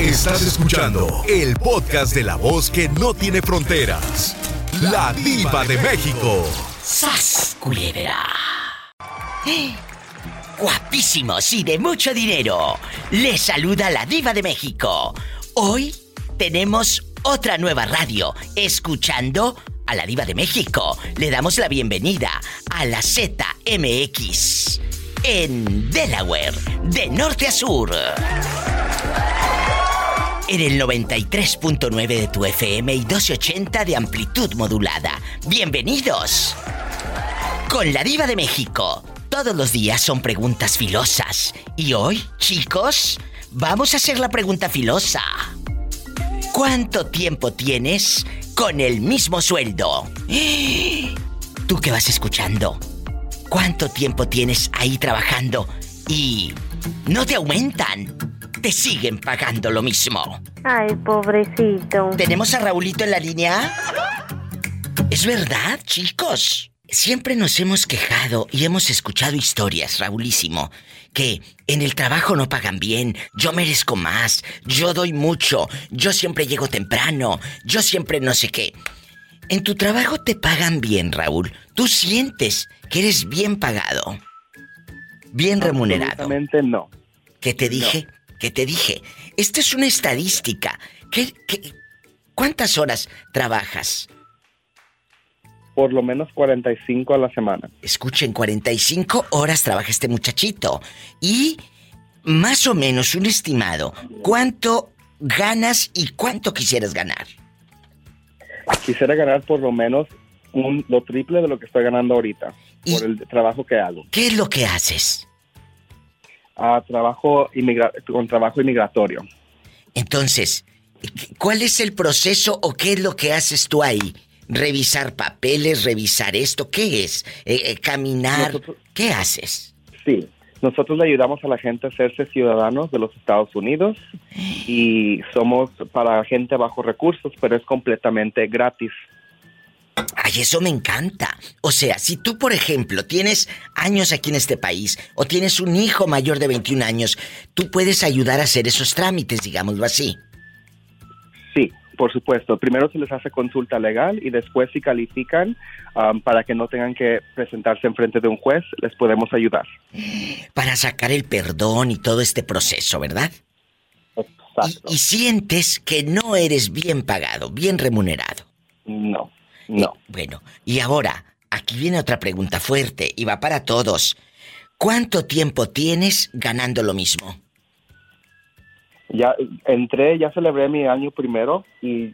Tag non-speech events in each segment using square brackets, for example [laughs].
Estás escuchando el podcast de la voz que no tiene fronteras. La diva de México. ¡Sas, culebra! Guapísimos y de mucho dinero. Les saluda la diva de México. Hoy tenemos otra nueva radio. Escuchando a la diva de México. Le damos la bienvenida a la ZMX. En Delaware, de norte a sur en el 93.9 de tu FM y 1280 de amplitud modulada. Bienvenidos. Con la diva de México. Todos los días son preguntas filosas. Y hoy, chicos, vamos a hacer la pregunta filosa. ¿Cuánto tiempo tienes con el mismo sueldo? [gasps] ¿Tú qué vas escuchando? ¿Cuánto tiempo tienes ahí trabajando y no te aumentan? Te siguen pagando lo mismo. Ay, pobrecito. ¿Tenemos a Raulito en la línea? Es verdad, chicos. Siempre nos hemos quejado y hemos escuchado historias, Raulísimo, que en el trabajo no pagan bien, yo merezco más, yo doy mucho, yo siempre llego temprano, yo siempre no sé qué. En tu trabajo te pagan bien, Raúl. Tú sientes que eres bien pagado, bien remunerado. Absolutamente no. ¿Qué te dije? Que te dije. Esta es una estadística. ¿Qué, cuántas horas trabajas? Por lo menos 45 a la semana. Escuchen, 45 horas trabaja este muchachito. Y más o menos un estimado, ¿cuánto ganas y cuánto quisieras ganar? Quisiera ganar por lo menos un, lo triple de lo que estoy ganando ahorita, por el trabajo que hago. ¿Qué es lo que haces? Trabajo con trabajo inmigratorio. Entonces, ¿cuál es el proceso o qué es lo que haces tú ahí? ¿Revisar papeles, revisar esto? ¿Qué es? Eh, eh, ¿Caminar? ¿Qué haces? Sí, nosotros le ayudamos a la gente a hacerse ciudadanos de los Estados Unidos y somos para gente bajo recursos, pero es completamente gratis. Ay, eso me encanta. O sea, si tú, por ejemplo, tienes años aquí en este país o tienes un hijo mayor de 21 años, tú puedes ayudar a hacer esos trámites, digámoslo así. Sí, por supuesto. Primero se les hace consulta legal y después si califican um, para que no tengan que presentarse en frente de un juez, les podemos ayudar. Para sacar el perdón y todo este proceso, ¿verdad? Exacto. y sientes que no eres bien pagado, bien remunerado. No. No. bueno, y ahora, aquí viene otra pregunta fuerte y va para todos. ¿Cuánto tiempo tienes ganando lo mismo? Ya entré, ya celebré mi año primero y,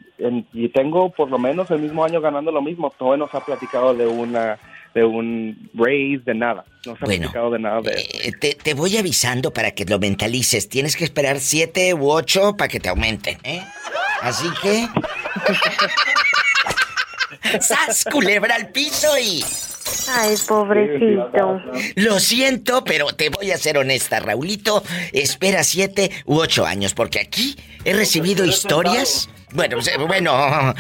tengo por lo menos el mismo año ganando lo mismo. Todavía no se ha platicado de una de un raise, de nada. No se ha platicado de nada de eh, te, te, voy avisando para que lo mentalices. Tienes que esperar siete u ocho para que te aumenten, ¿eh? Así que... [laughs] ¡Sas, culebra al piso y... Ay, pobrecito. Lo siento, pero te voy a ser honesta, Raulito. Espera siete u ocho años, porque aquí he recibido historias. Bueno, bueno.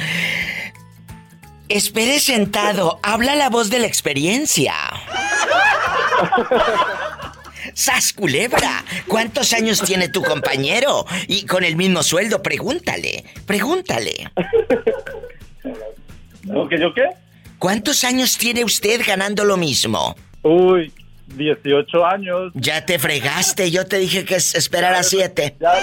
Esperé sentado. Habla la voz de la experiencia. ¡Sas culebra! ¿Cuántos años tiene tu compañero? Y con el mismo sueldo, pregúntale. Pregúntale. ¿No que yo qué? ¿Cuántos años tiene usted ganando lo mismo? Uy, 18 años. Ya te fregaste, yo te dije que esperara 7. Ya, ya,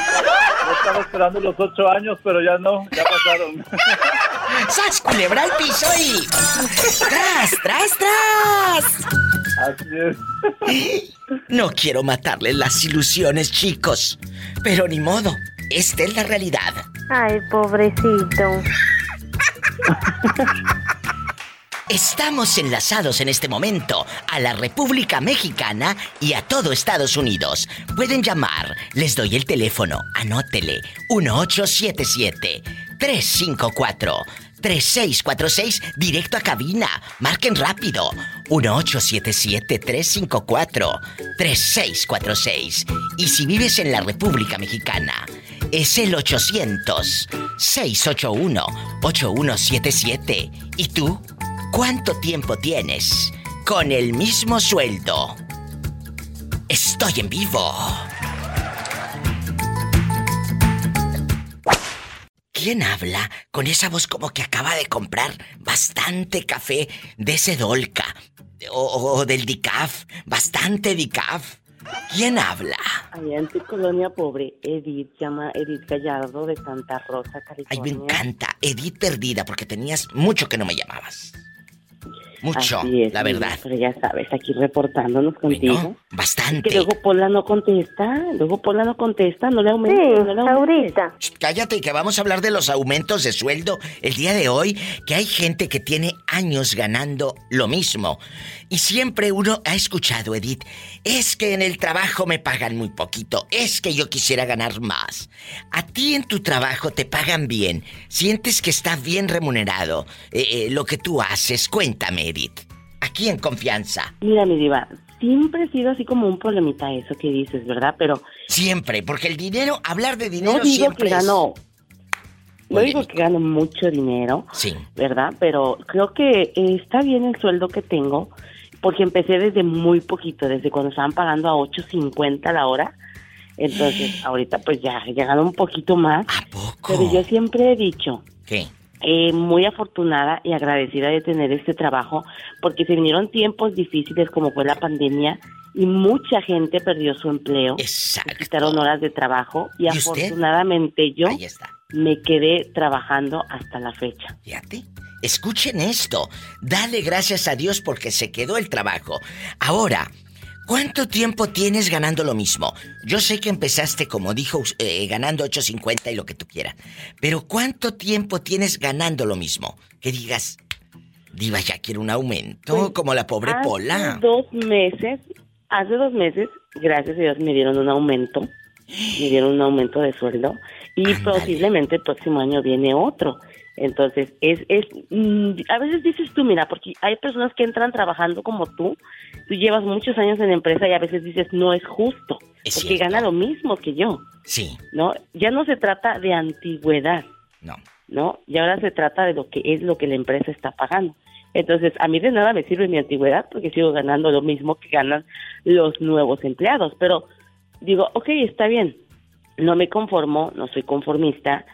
estaba esperando los 8 años, pero ya no, ya pasaron. [laughs] ¡Sas, culebra al piso y... ¡Tras, tras, tras! Así es. No quiero matarle las ilusiones, chicos, pero ni modo, esta es la realidad. Ay, pobrecito. Estamos enlazados en este momento a la República Mexicana y a todo Estados Unidos. Pueden llamar, les doy el teléfono, anótele, 1877 354 3646 directo a cabina. Marquen rápido. 1877-354-3646. Y si vives en la República Mexicana, es el 800-681-8177. ¿Y tú? ¿Cuánto tiempo tienes con el mismo sueldo? Estoy en vivo. ¿quién habla con esa voz como que acaba de comprar bastante café de ese Dolca o, o del Dicaf? Bastante Dicaf. ¿Quién habla? Allá en tu colonia pobre, Edith, llama Edith Gallardo de Santa Rosa, California. Ay, me encanta. Edith perdida porque tenías mucho que no me llamabas. Mucho, Así es, la sí, verdad. Pero ya sabes, aquí reportándonos contigo. Bueno, bastante. Que luego Pola no contesta, luego Pola no contesta, no le Sí, aumentes, no le ahorita. Shh, Cállate que vamos a hablar de los aumentos de sueldo el día de hoy, que hay gente que tiene años ganando lo mismo. Y siempre uno ha escuchado, Edith, es que en el trabajo me pagan muy poquito, es que yo quisiera ganar más. A ti en tu trabajo te pagan bien, sientes que está bien remunerado eh, eh, lo que tú haces. Cuéntame, Edith. Aquí en confianza. Mira, mi diva, siempre ha sido así como un problemita eso que dices, ¿verdad? Pero Siempre, porque el dinero, hablar de dinero no digo siempre que es gano, no Muy digo que gano mucho dinero, Sí. ¿verdad? Pero creo que está bien el sueldo que tengo, porque empecé desde muy poquito, desde cuando estaban pagando a 8.50 la hora. Entonces, [gasps] ahorita pues ya, ya gano un poquito más. ¿A poco? Pero yo siempre he dicho, ¿Qué? eh, muy afortunada y agradecida de tener este trabajo, porque se vinieron tiempos difíciles como fue la pandemia y mucha gente perdió su empleo. Exacto. Quitaron horas de trabajo y, ¿Y usted? afortunadamente yo me quedé trabajando hasta la fecha. Fíjate. Escuchen esto. Dale gracias a Dios porque se quedó el trabajo. Ahora, ¿cuánto tiempo tienes ganando lo mismo? Yo sé que empezaste, como dijo, eh, ganando 8.50 y lo que tú quieras. Pero ¿cuánto tiempo tienes ganando lo mismo? Que digas, Diva, ya quiero un aumento, Pues, como la pobre hace Pola. dos meses, hace dos meses, gracias a Dios me dieron un aumento, me dieron un aumento de sueldo y posiblemente el próximo año viene otro. Entonces, es, es, mm, a veces dices tú, mira, porque hay personas que entran trabajando como tú, tú llevas muchos años en la empresa y a veces dices, no es justo, Es porque cierto. gana lo mismo que yo, Sí, ¿no? Ya no se trata de antigüedad, no. ¿no? Y ahora se trata de lo que es lo que la empresa está pagando. Entonces, a mí de nada me sirve mi antigüedad porque sigo ganando lo mismo que ganan los nuevos empleados. Pero digo, ok, está bien, no me conformo, no soy conformista,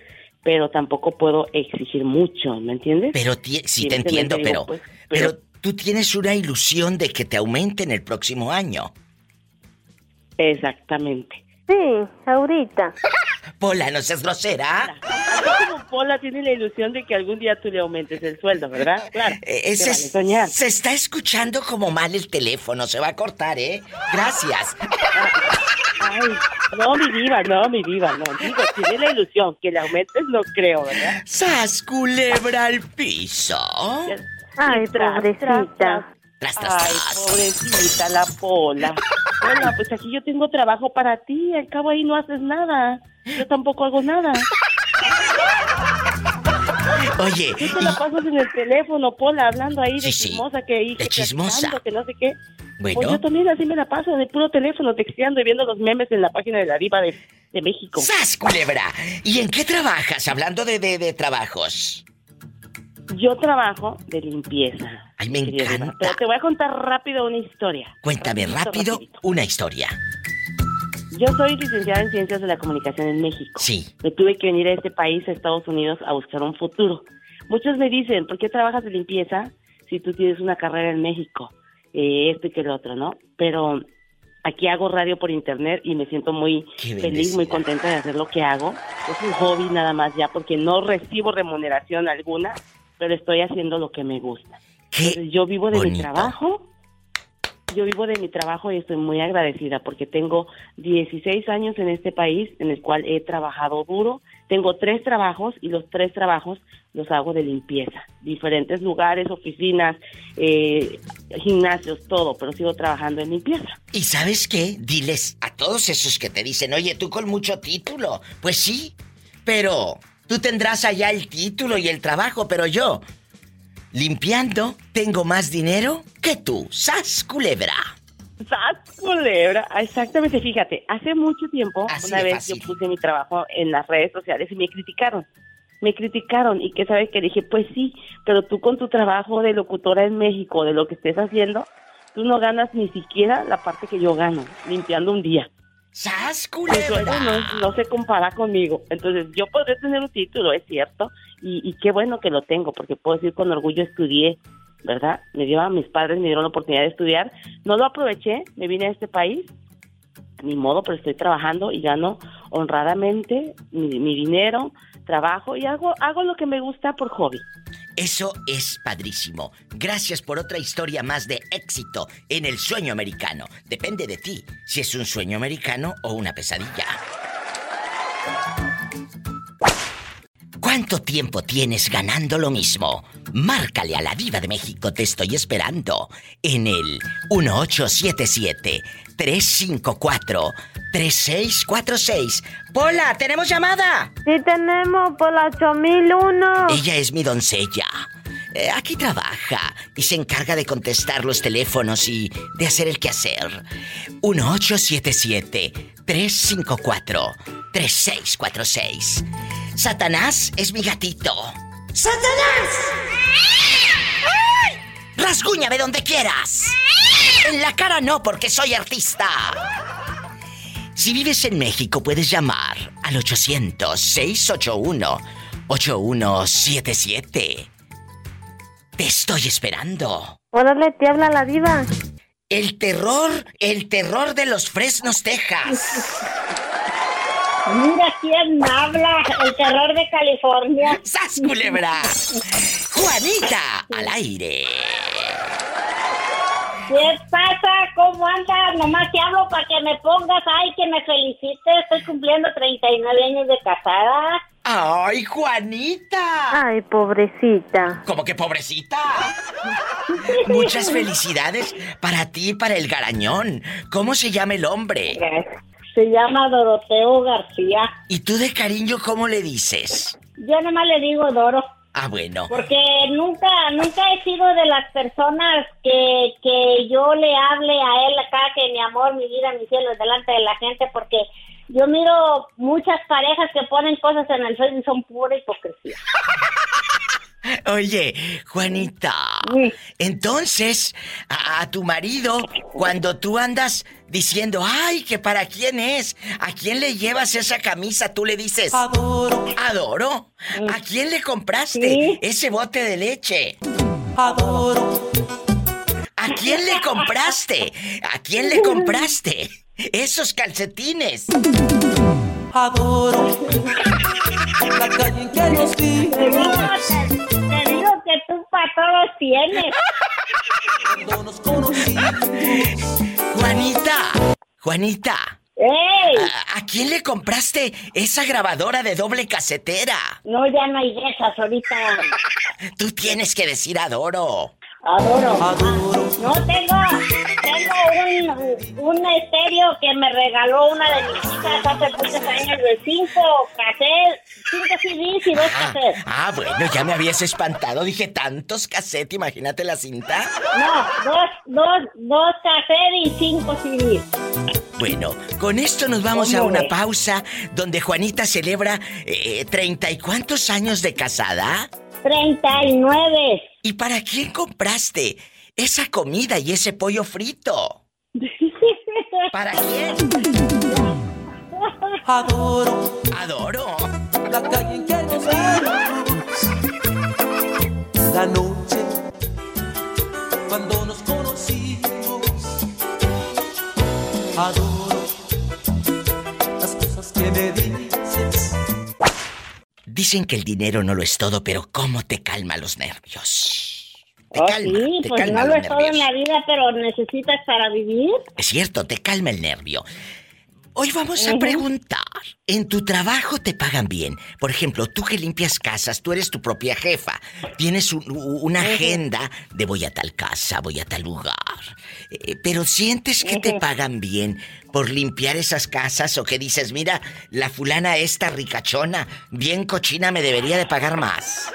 pero tampoco puedo exigir mucho, ¿me entiendes? Pero ti- sí te entiendo, digo, pero, pues, pero pero- tú tienes una ilusión de que te aumenten el próximo año. Exactamente. Sí, ahorita. [laughs] Pola, no seas grosera. Así como Pola tiene la ilusión de que algún día tú le aumentes el sueldo, ¿verdad? Claro. Eh, se ese vale es- soñar. se está escuchando como mal el teléfono, se va a cortar, ¿eh? Gracias. [laughs] Ay, no, mi diva, no, mi diva, no. Digo, tiene la ilusión. Que le aumentes no creo, ¿verdad? ¡Sas, culebra al piso! Ay, pobrecita. tras, Tras, tras, Ay, pobrecita, la pola. Hola, pues aquí yo tengo trabajo para ti. Al cabo ahí no haces nada. Yo tampoco hago nada. [laughs] Oye, Tú te la pasas en el teléfono, Pola, hablando ahí de Sí, chismosa que ahí, De que chismosa. que no sé qué. Pues bueno, yo también así me la paso, de puro teléfono, texteando y viendo los memes en la página de la diva de, de México. ¡Sas, culebra! ¿Y en qué trabajas? Hablando de, de, de trabajos. Yo trabajo de limpieza. Ay, me diva. encanta. Pero te voy a contar rápido una historia. Cuéntame rápido una historia. Yo soy licenciada en Ciencias de la Comunicación en México. Sí. Me tuve que venir a este país, a Estados Unidos, a buscar un futuro. Muchos me dicen, ¿por qué trabajas de limpieza si tú tienes una carrera en México? Eh, esto y que lo otro, ¿no? Pero aquí hago radio por internet y me siento muy feliz, muy contenta de hacer lo que hago. Es un hobby nada más ya porque no recibo remuneración alguna, pero estoy haciendo lo que me gusta. ¿Qué? Entonces, yo vivo de mi trabajo. Yo vivo de mi trabajo y estoy muy agradecida porque tengo 16 años en este país en el cual he trabajado duro. Tengo tres trabajos y los tres trabajos los hago de limpieza. Diferentes lugares, oficinas, eh, gimnasios, todo, pero sigo trabajando en limpieza. ¿Y sabes qué? Diles a todos esos que te dicen, oye, tú con mucho título. Pues sí, pero tú tendrás allá el título y el trabajo, pero yo, limpiando, tengo más dinero que tú. ¡Sas, culebra! ¡Sas, culebra! Ah, Exactamente, fíjate, hace mucho tiempo, Así una vez fácil. yo puse mi trabajo en las redes sociales y me criticaron. Me criticaron y que sabes que dije, pues sí, pero tú con tu trabajo de locutora en México, de lo que estés haciendo, tú no ganas ni siquiera la parte que yo gano, limpiando un día. ¡Sas, culebra! no, no se compara conmigo. Entonces, yo podré tener un título, es cierto, y, y qué bueno que lo tengo, porque puedo decir con orgullo estudié, ¿verdad? Me dieron, mis padres me dieron la oportunidad de estudiar. No lo aproveché, me vine a este país, ni modo, pero estoy trabajando y gano honradamente mi, mi dinero, trabajo y hago, hago lo que me gusta por hobby. Eso es padrísimo. Gracias por otra historia más de éxito en el sueño americano. Depende de ti si es un sueño americano o una pesadilla. ¿Cuánto tiempo tienes ganando lo mismo? Márcale a la diva de México, te estoy esperando. En el 1877-354-3646. Pola, ¿tenemos llamada? Sí tenemos por la 8001. Ella es mi doncella. Eh, aquí trabaja y se encarga de contestar los teléfonos y de hacer el quehacer. 1877-354-3646. Satanás es mi gatito. ¡Satanás! ¡Ay! ¡Rasguñame donde quieras! En la cara no, porque soy artista. Si vives en México, puedes llamar al 800-681-8177. Te estoy esperando. Órale, te habla la diva. El terror, el terror de los Fresnos, Texas. Mira quién habla, el terror de California. ¡Sas, culebra! Juanita, al aire. ¿Qué pasa? ¿Cómo andas? Nomás te hablo para que me pongas, ay, que me felicites. Estoy cumpliendo 39 años de casada. ¡Ay, Juanita! Ay, pobrecita. ¿Cómo que pobrecita? Muchas felicidades para ti y para el garañón. ¿Cómo se llama el hombre? Se llama Doroteo García. ¿Y tú de cariño cómo le dices? Yo nomás le digo Doro. Ah, bueno. Porque nunca, nunca he sido de las personas que, que yo le hable a él acá que mi amor, mi vida, mi cielo, delante de la gente, porque yo miro muchas parejas que ponen cosas en el Facebook y son pura hipocresía. [laughs] Oye, Juanita, Sí. entonces a, a tu marido, cuando tú andas diciendo, ay, que para quién es, a quién le llevas esa camisa, tú le dices, adoro. ¿Adoro? ¿A quién le compraste Sí. ese bote de leche? Adoro. ¿A quién le compraste? ¿A quién le compraste esos calcetines? Te digo que tú para todos tienes. Juanita, Juanita. ¡Ey! ¿A, a quién le compraste esa grabadora de doble casetera? No, ya no hay de esas ahorita. Tú tienes que decir adoro. Adoro. No, tengo, tengo un, un estéreo que me regaló una de mis hijas hace muchos años de cinco cassettes, cinco CDs y dos Ah, cassettes. ah, bueno, ya me habías espantado. Dije, tantos cassettes, imagínate la cinta. No, dos, dos, dos cassettes y cinco CDs. Bueno, con esto nos vamos a ¿Cómo una ves? pausa donde Juanita celebra eh, treinta y cuántos años de casada. Treinta y nueve. ¿Y para quién compraste esa comida y ese pollo frito? [laughs] ¿Para quién? [laughs] Adoro Adoro. la calle en que nos vimos. La noche cuando nos conocimos. Adoro las cosas que me dices. Dicen que el dinero no lo es todo, pero ¿cómo te calma los nervios? Te Oh, calma, sí, te pues calma no lo es todo en la vida, pero necesitas para vivir. Es cierto, te calma el nervio. Hoy vamos a preguntar, ¿en tu trabajo te pagan bien? Por ejemplo, tú que limpias casas, tú eres tu propia jefa, tienes un- una agenda de voy a tal casa, voy a tal lugar, pero sientes que te pagan bien por limpiar esas casas o que dices, mira, la fulana esta ricachona, bien cochina, me debería de pagar más.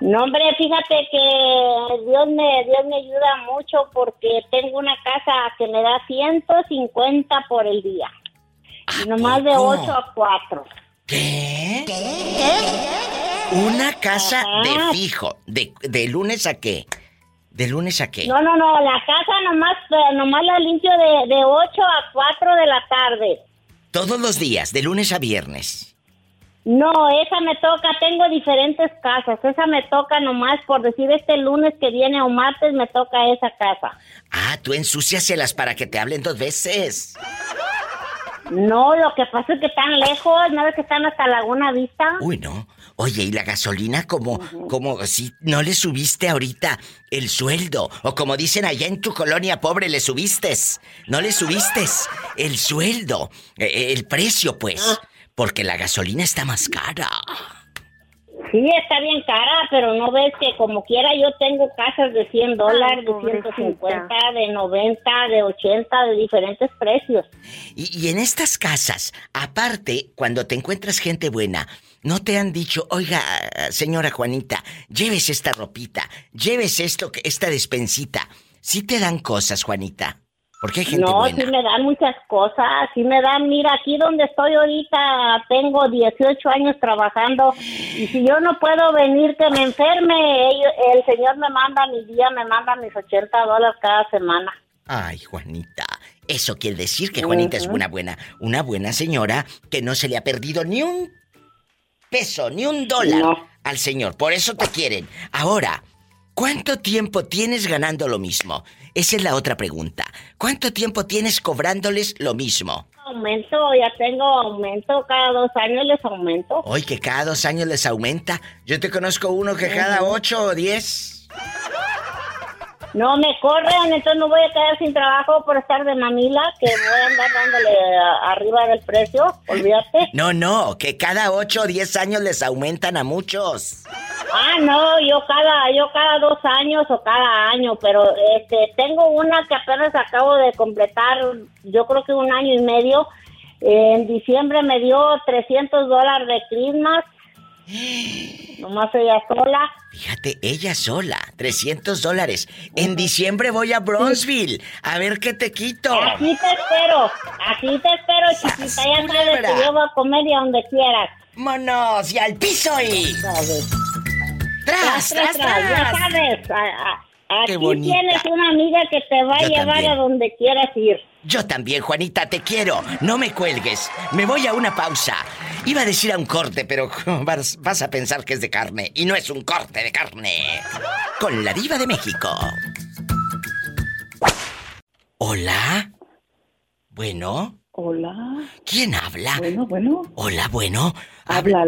No, hombre, fíjate que Dios me, Dios me ayuda mucho porque tengo una casa que me da 150 por el día. ¿A Y nomás de poco? 8 a 4. ¿Qué? Una casa Ajá. de fijo. De, ¿De lunes a qué? ¿De lunes a qué? No, no, no, la casa nomás, eh, nomás la limpio de, de 8 a 4 de la tarde. Todos los días, de lunes a viernes. No, esa me toca, tengo diferentes casas. Esa me toca nomás por decir este lunes que viene o martes me toca esa casa. Ah, tú ensúciaselas para que te hablen dos veces. No, lo que pasa es que están lejos, ¿no ves que están hasta Laguna Vista? Uy, no. Oye, ¿y la gasolina como, como si no le subiste ahorita el sueldo? O como dicen allá en tu colonia pobre, le subiste. No le subiste el sueldo, eh, el precio, pues. Porque la gasolina está más cara. Sí, está bien cara, pero no ves que como quiera yo tengo casas de 100 dólares, de pobrecita. 150, de 90, de 80, de diferentes precios. Y, y en estas casas, aparte, cuando te encuentras gente buena, no te han dicho, oiga, señora Juanita, lleves esta ropita, lleves esto, esta despensita. Sí te dan cosas, Juanita. Porque hay gente No, buena. sí me dan muchas cosas, sí me dan, mira, aquí donde estoy ahorita tengo 18 años trabajando y si yo no puedo venir que me enferme, el señor me manda mi día, me manda mis 80 dólares cada semana. Ay, Juanita. Eso quiere decir que Juanita es una buena, una buena señora que no se le ha perdido ni un peso, ni un dólar No. al señor. Por eso te quieren. Ahora, ¿cuánto tiempo tienes ganando lo mismo? Esa es la otra pregunta. ¿Cuánto tiempo tienes cobrándoles lo mismo? Aumento, ya tengo aumento, cada dos años les aumento. Hoy que cada dos años les aumenta. Yo te conozco uno que cada ocho o diez. No me corren, entonces no voy a quedar sin trabajo por estar de mamila, que voy a andar dándole a- arriba del precio, olvídate. No, no, que cada ocho o diez años les aumentan a muchos. Ah, no, yo cada, yo cada dos años o cada año, pero este, tengo una que apenas acabo de completar, yo creo que un año y medio. En diciembre me dio 300 dólares de Christmas, nomás ella sola. Fíjate, ella sola, 300 dólares. En diciembre voy a Bronzeville. A ver qué te quito. Aquí te espero, aquí te espero, chiquita, ya sabes que yo voy a comer y a donde quieras. ¡Vámonos! ¡Y al piso y... ¿sabes? ¡Tras, tras, ya tras! sabes. Aquí tienes una amiga que te va a llevar a donde quieras ir. Yo también, Juanita, te quiero. No me cuelgues. Me voy a una pausa. Iba a decir a un corte, pero [laughs] vas, vas a pensar que es de carne. Y no es un corte de carne. Con la diva de México. Hola. Bueno, Hola. ¿quién habla? Bueno, bueno. Hola, bueno. Habla,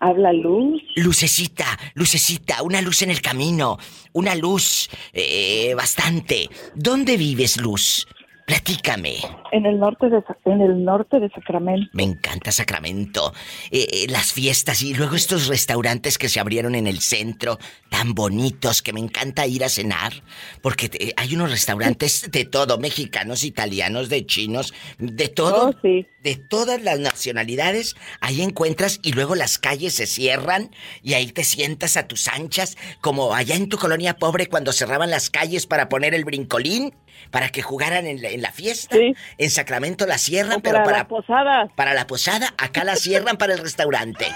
habla Luz. Lucecita, lucecita, una luz en el camino, una luz eh, bastante. ¿Dónde vives, Luz? Platícame. En el norte de en el norte de Sacramento. Me encanta Sacramento. Eh, eh, las fiestas y luego estos restaurantes que se abrieron en el centro, tan bonitos, que me encanta ir a cenar. Porque te- hay unos restaurantes de todo, mexicanos, italianos, de chinos, de todo. Oh, sí. De todas las nacionalidades, ahí encuentras y luego las calles se cierran y ahí te sientas a tus anchas, como allá en tu colonia pobre cuando cerraban las calles para poner el brincolín, para que jugaran en la, en la fiesta. Sí. En Sacramento la cierran, O pero para para, las posadas. para la posada, acá la cierran para el restaurante.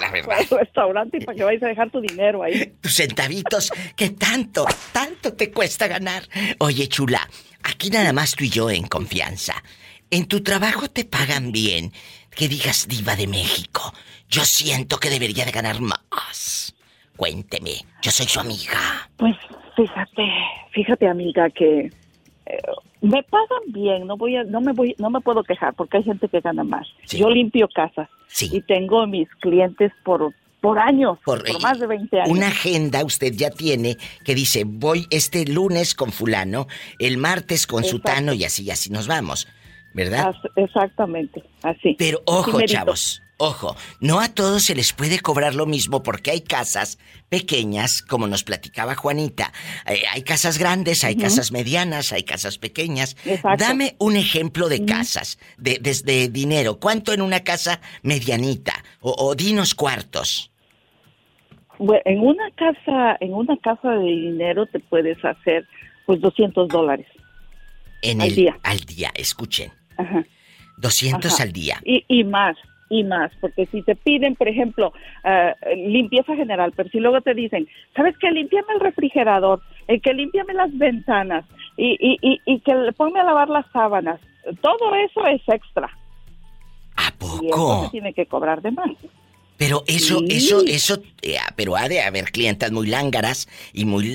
La verdad. Para el restaurante y para que vayas a dejar tu dinero ahí. [laughs] Tus centavitos que tanto, tanto te cuesta ganar. Oye, chula, aquí nada más tú y yo en confianza. En tu trabajo te pagan bien. Que digas diva de México. Yo siento que debería de ganar más. Cuénteme, yo soy su amiga. Pues fíjate, fíjate amiga que eh, me pagan bien, no voy a, no me voy, no me puedo quejar porque hay gente que gana más. Sí. Yo limpio casas Sí. y tengo mis clientes por por años, Por- por, más de 20 años. Una agenda usted ya tiene que dice, voy este lunes con fulano, el martes con Exacto. sutano y así, y así nos vamos. ¿Verdad? As- exactamente, así. Pero ojo, chavos, ojo, no a todos se les puede cobrar lo mismo porque hay casas pequeñas, como nos platicaba Juanita. Eh, hay casas grandes, hay casas medianas, hay casas pequeñas. Exacto. Dame un ejemplo de casas, de, desde dinero. ¿Cuánto en una casa medianita? O, o dinos cuartos. Bueno, en una casa, en una casa de dinero te puedes hacer pues 200 dólares. En Al el, día. Al día, escuchen. Ajá. 200 Ajá. al día. Y, y más, y más, porque si te piden, por ejemplo, eh, limpieza general, pero si luego te dicen, ¿sabes qué? Límpiame el refrigerador, el que límpiame las ventanas y, y, y, y que le ponme a lavar las sábanas, todo eso es extra. ¿A Y eso se tiene que cobrar de más. Pero eso, Sí. eso, eso, eh, pero ha de haber clientas muy lángaras y muy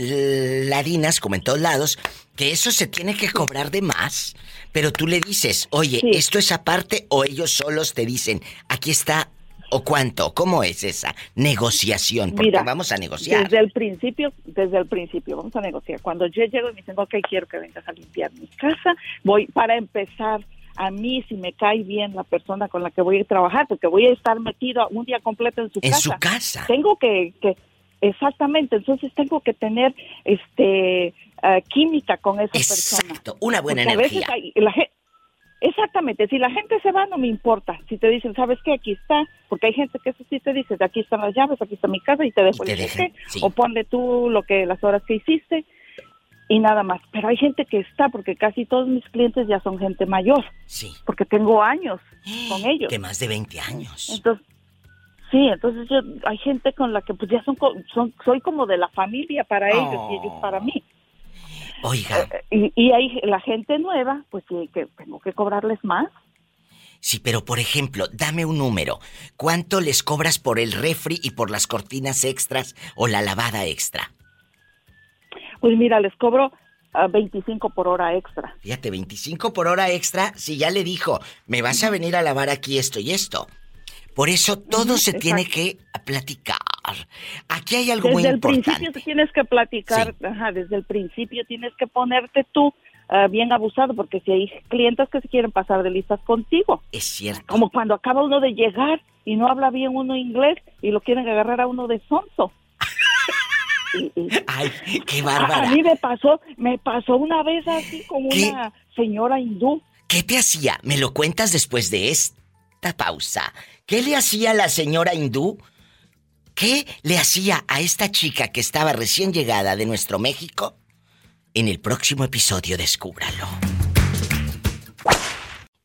ladinas, como en todos lados, que eso se tiene que cobrar de más. Pero tú le dices, oye, Sí. esto es aparte, o ellos solos te dicen, aquí está, o cuánto, ¿cómo es esa negociación? Porque Mira, vamos a negociar. Desde el principio, desde el principio, vamos a negociar. Cuando yo llego y me dicen, ok, quiero que vengas a limpiar mi casa, voy, para empezar, a mí si me cae bien la persona con la que voy a trabajar, porque voy a estar metido un día completo en su En casa. su casa. Tengo que, que exactamente, entonces tengo que tener este eh, química con esa persona. Exacto, una buena Porque a veces energía. hay- la Exactamente, si la gente se va no me importa. Si te dicen, ¿sabes qué? Aquí está, porque hay gente que eso sí te dice, aquí están las llaves, aquí está mi casa y te dejo Y te el dejan, sí. o ponle tú lo que las horas que hiciste y nada más. Pero hay gente que está, porque casi todos mis clientes ya son gente mayor, Sí. porque tengo años con ellos. De más de 20 años. Entonces, sí, entonces yo, hay gente con la que pues ya son, son soy como de la familia para ellos y ellos para mí. Oiga, Y, y hay la gente nueva, pues que tengo que cobrarles más. sí, pero por ejemplo, dame un número. ¿Cuánto les cobras por el refri y por las cortinas extras o la lavada extra? Pues mira, les cobro a 25 por hora extra. Fíjate, 25 por hora extra si ya le dijo, me vas a venir a lavar aquí esto y esto. Por eso todo se exacto. tiene que platicar. Aquí hay algo Desde muy el importante. principio te tienes que platicar, ajá, desde el principio tienes que ponerte tú ah, bien abusado, porque si hay clientes que se quieren pasar de listas contigo, Es cierto. como cuando acaba uno de llegar y no habla bien uno inglés y lo quieren agarrar a uno de sonso. Y- y- [laughs] Ay, qué a, bárbara. a mí me pasó, me pasó una vez así con ¿Qué? una señora hindú. ¿Qué te hacía? Me lo cuentas después de esta pausa. ¿Qué le hacía la señora hindú? ¿Qué le hacía a esta chica que estaba recién llegada de nuestro México? En el próximo episodio descúbralo.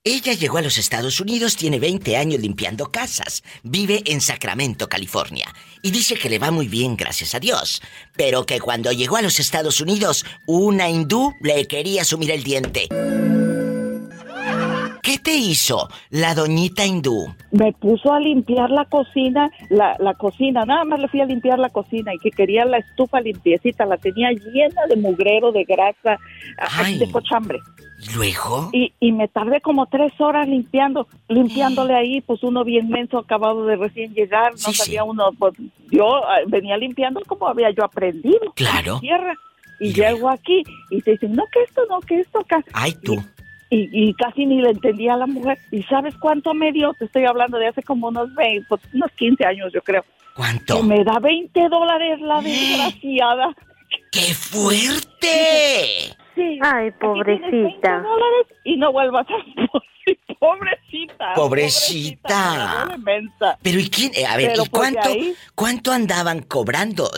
Ella llegó a los Estados Unidos, tiene 20 años limpiando casas, vive en Sacramento, California, y dice que le va muy bien, gracias a Dios, pero que cuando llegó a los Estados Unidos, una hindú le quería sumir el diente. ¿Qué te hizo la doñita hindú? me puso a limpiar la cocina, la, la cocina, nada más le fui a limpiar la cocina y que quería la estufa limpiecita, la tenía llena de mugrero, de grasa, Ay. de cochambre. ¿Y luego? Y, y me tardé como tres horas limpiando, limpiándole ahí, pues uno bien menso, acabado de recién llegar, no Sí, sí. sabía uno, pues yo ah, venía limpiando como había yo aprendido. Claro. en Tierra. Y, Y llego aquí y te dicen, no, que esto, no, que esto acá. Ay, tú. Y, y casi ni le entendía a la mujer. ¿Y sabes cuánto me dio? Te estoy hablando de hace como unos 20, pues, unos 15 años, yo creo. ¿Cuánto? Que me da 20 dólares la desgraciada. ¡Qué fuerte! Sí. Ay, aquí tienes 20 pobrecita. dólares y no vuelvas a... [laughs] Pobrecita. Pobrecita. pobre mensa. Pero ¿y quién? Eh, A ver, Pero ¿y pues cuánto, ahí- cuánto andaban cobrando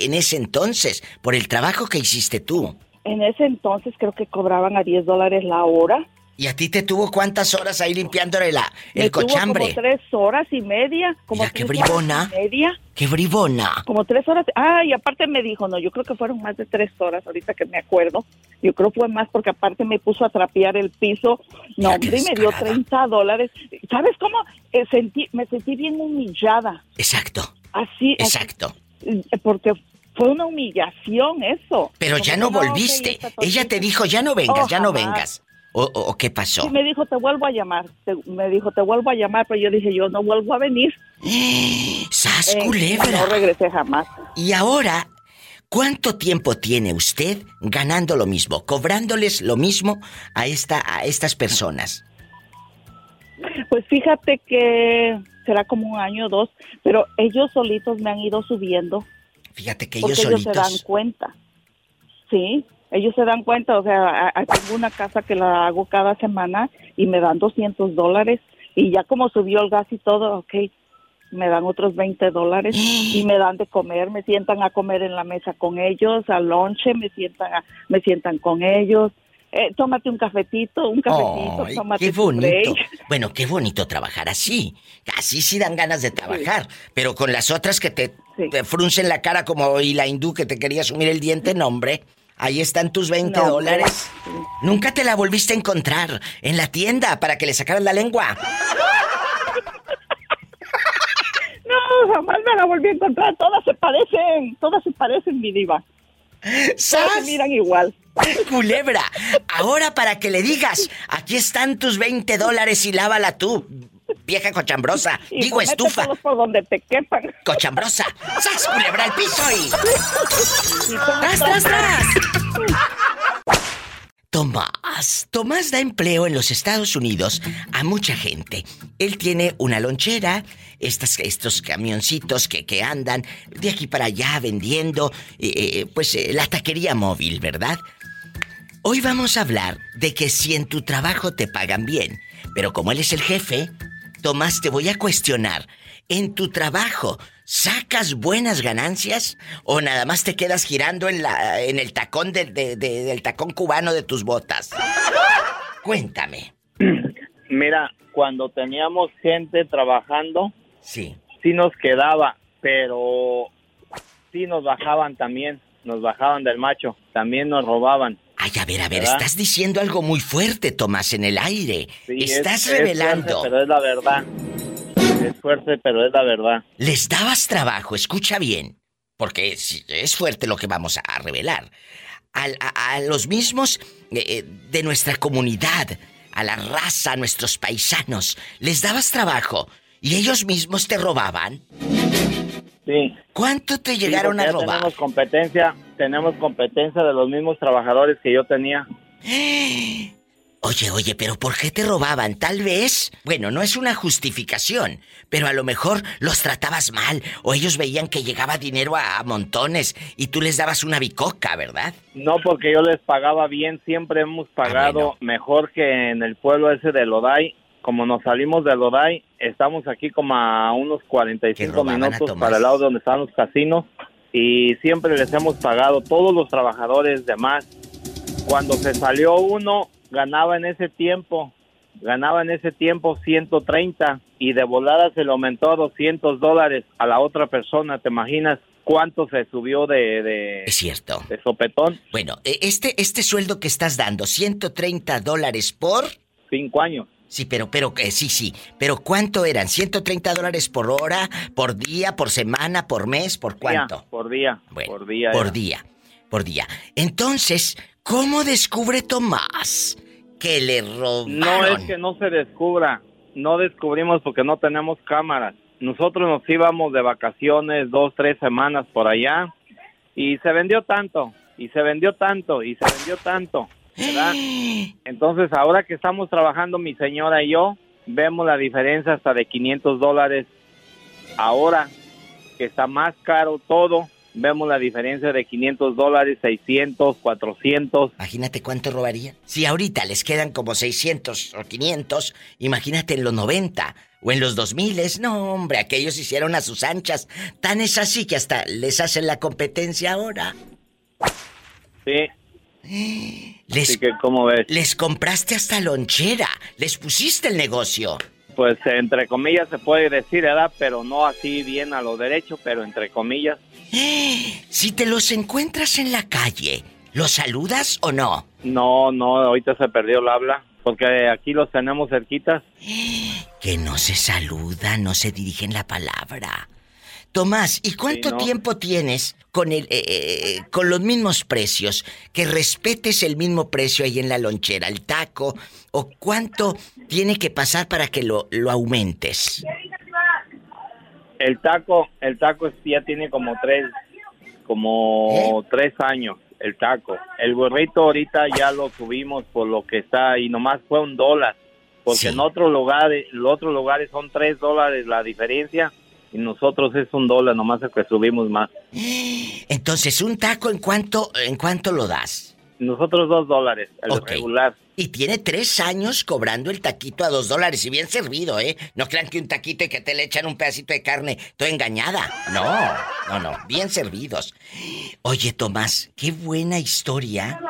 en ese entonces por el trabajo que hiciste tú? En ese entonces creo que cobraban a 10 dólares la hora. ¿Y a ti te tuvo cuántas horas ahí limpiándole la, el Me tuvo cochambre? como tres horas y media. Como Mira, qué bribona. y media. ¡Qué bribona! Como tres horas. Ah, y aparte me dijo, no, yo creo que fueron más de tres horas, ahorita que me acuerdo. Yo creo que fue más porque aparte me puso a trapear el piso. No, hombre, y me dio descarada. 30 dólares. ¿Sabes cómo? Eh, sentí, me sentí bien humillada. Exacto, Así. exacto. así, porque fue una humillación eso. Pero Como ya no volviste. Ella te dijo, ya no vengas, Oh, ya no jamás. vengas. ¿O, o- o qué pasó? Sí, me dijo, te vuelvo a llamar. Te- me dijo, te vuelvo a llamar, pero yo dije, yo no vuelvo a venir. [gasps] ¡Sas Eh, culebra! no regresé jamás. Y ahora, ¿cuánto tiempo tiene usted ganando lo mismo, cobrándoles lo mismo a esta a estas personas? Pues fíjate que será como un año o dos, pero ellos solitos me han ido subiendo Fíjate que porque ellos ellos se dan cuenta. Sí, ellos se dan cuenta. O sea, a- a- tengo una casa que la hago cada semana y me dan 200 dólares y ya como subió el gas y todo, ok, me dan otros 20 dólares y me dan de comer, me sientan a comer en la mesa con ellos, al lonche, me sientan, a- me sientan con ellos eh, tómate un cafetito, un cafetito, Ay, tómate qué bonito. Bueno, qué bonito trabajar así. Así sí dan ganas de trabajar. Pero con las otras que te, Sí. te fruncen la cara como y la hindú que te quería sumir el diente, no, hombre. Ahí están tus 20 No, dólares. sí. Nunca te la volviste a encontrar en la tienda para que le sacaras la lengua. [laughs] No, jamás me la volví a encontrar. Todas se parecen, todas se parecen, mi diva. ¡Sas! miran igual. Culebra, ahora para que le digas, aquí están tus 20 dólares y lávala tú, vieja cochambrosa, [laughs] Y digo estufa, todos por donde te quepan. cochambrosa. ¡Sas, culebra al piso y... [laughs] Y ¡Tras, tras, tras! Tomás. Tomás da empleo en los Estados Unidos a mucha gente. Él tiene una lonchera, estos camioncitos que, que andan de aquí para allá vendiendo, eh, eh, pues eh, la taquería móvil, ¿verdad? Hoy vamos a hablar de que si en tu trabajo te pagan bien, pero como él es el jefe, Tomás, te voy a cuestionar. ¿En tu trabajo sacas buenas ganancias o nada más te quedas girando en, la, en el tacón de- de- de- del tacón cubano de tus botas? Cuéntame. Mira, cuando teníamos gente trabajando, Sí. sí nos quedaba, pero sí nos bajaban también, nos bajaban del macho, también nos robaban. Ay, a ver, a ver, ¿Verdad? estás diciendo algo muy fuerte, Tomás, en el aire. Sí, es- estás es revelando. fuerte, pero es la verdad. Es fuerte, pero es la verdad. Les dabas trabajo, escucha bien, porque es, es fuerte lo que vamos a revelar. Al- a, a los mismos eh, eh, de nuestra comunidad, a la raza, a nuestros paisanos, les dabas trabajo y ellos mismos te robaban. Sí. ¿Cuánto te llegaron a robar? Tenemos competencia, tenemos competencia de los mismos trabajadores que yo tenía. [gasps] Oye, oye, pero ¿por qué te robaban? Tal vez, bueno, no es una justificación, pero a lo mejor los tratabas mal o ellos veían que llegaba dinero a, a montones y tú les dabas una bicoca, ¿verdad? No, porque yo les pagaba bien, siempre hemos pagado mejor que en el pueblo ese de Loday. Como nos salimos de Loday, estamos aquí como a unos 45 robaban a minutos para el lado de donde están los casinos y siempre les hemos pagado todos los trabajadores de más. Cuando se salió uno, ganaba en ese tiempo, ganaba en ese tiempo 130 y de volada se lo aumentó a 200 dólares a la otra persona. ¿Te imaginas cuánto se subió de, de, Es cierto. de sopetón? Bueno, e- este, este sueldo que estás dando, 130 dólares por... Cinco años. Sí, pero, pero, eh, sí, sí. Pero ¿cuánto eran? ¿130 dólares por hora, por día, por semana, por mes, por cuánto? Día, por día. Bueno, por día. Por era. día. Por día. Entonces, ¿cómo descubre Tomás que le robaron? No es que no se descubra. No descubrimos porque no tenemos cámaras. Nosotros nos íbamos de vacaciones dos, tres semanas por allá y se vendió tanto, y se vendió tanto, y se vendió tanto. ¿verdad? [gasps] Entonces, ahora que estamos trabajando mi señora y yo, vemos la diferencia hasta de 500 dólares. Ahora que está más caro todo, vemos la diferencia de 500 dólares, 600, 400. Imagínate cuánto robarían. Si ahorita les quedan como 600 o 500, imagínate en los 90 o en los 2000. No, hombre, aquellos hicieron a sus anchas. Tan es así que hasta les hacen la competencia ahora. Sí, [gasps] Les, así que como ves. les compraste hasta lonchera. Les pusiste el negocio. Pues entre comillas se puede decir, ¿verdad? Pero no así bien a lo derecho, pero entre comillas. [gasps] Si te los encuentras en la calle, ¿los saludas o no? No, no, ahorita se perdió el habla, porque aquí los tenemos cerquitas. [gasps] Que no se saludan, no se dirigen la palabra. Tomás, ¿y cuánto Sí, no. tiempo tienes con el eh, eh, con los mismos precios? Que respetes el mismo precio ahí en la lonchera, el taco, o cuánto tiene que pasar para que lo, lo aumentes. El taco, el taco ya tiene como tres, como tres años, el taco. El burrito ahorita ya lo subimos por lo que está y nomás fue un dólar, porque Sí. en otros lugares, los otros lugares son tres dólares la diferencia y nosotros es un dólar, nomás es que subimos más. Entonces, un taco en cuánto en cuánto lo das? Nosotros dos dólares, el Ok. regular. Y tiene tres años cobrando el taquito a dos dólares y bien servido, ¿eh? No crean que un taquito y que te le echan un pedacito de carne, toda engañada. No, no, no, bien servidos. Oye, Tomás, qué buena historia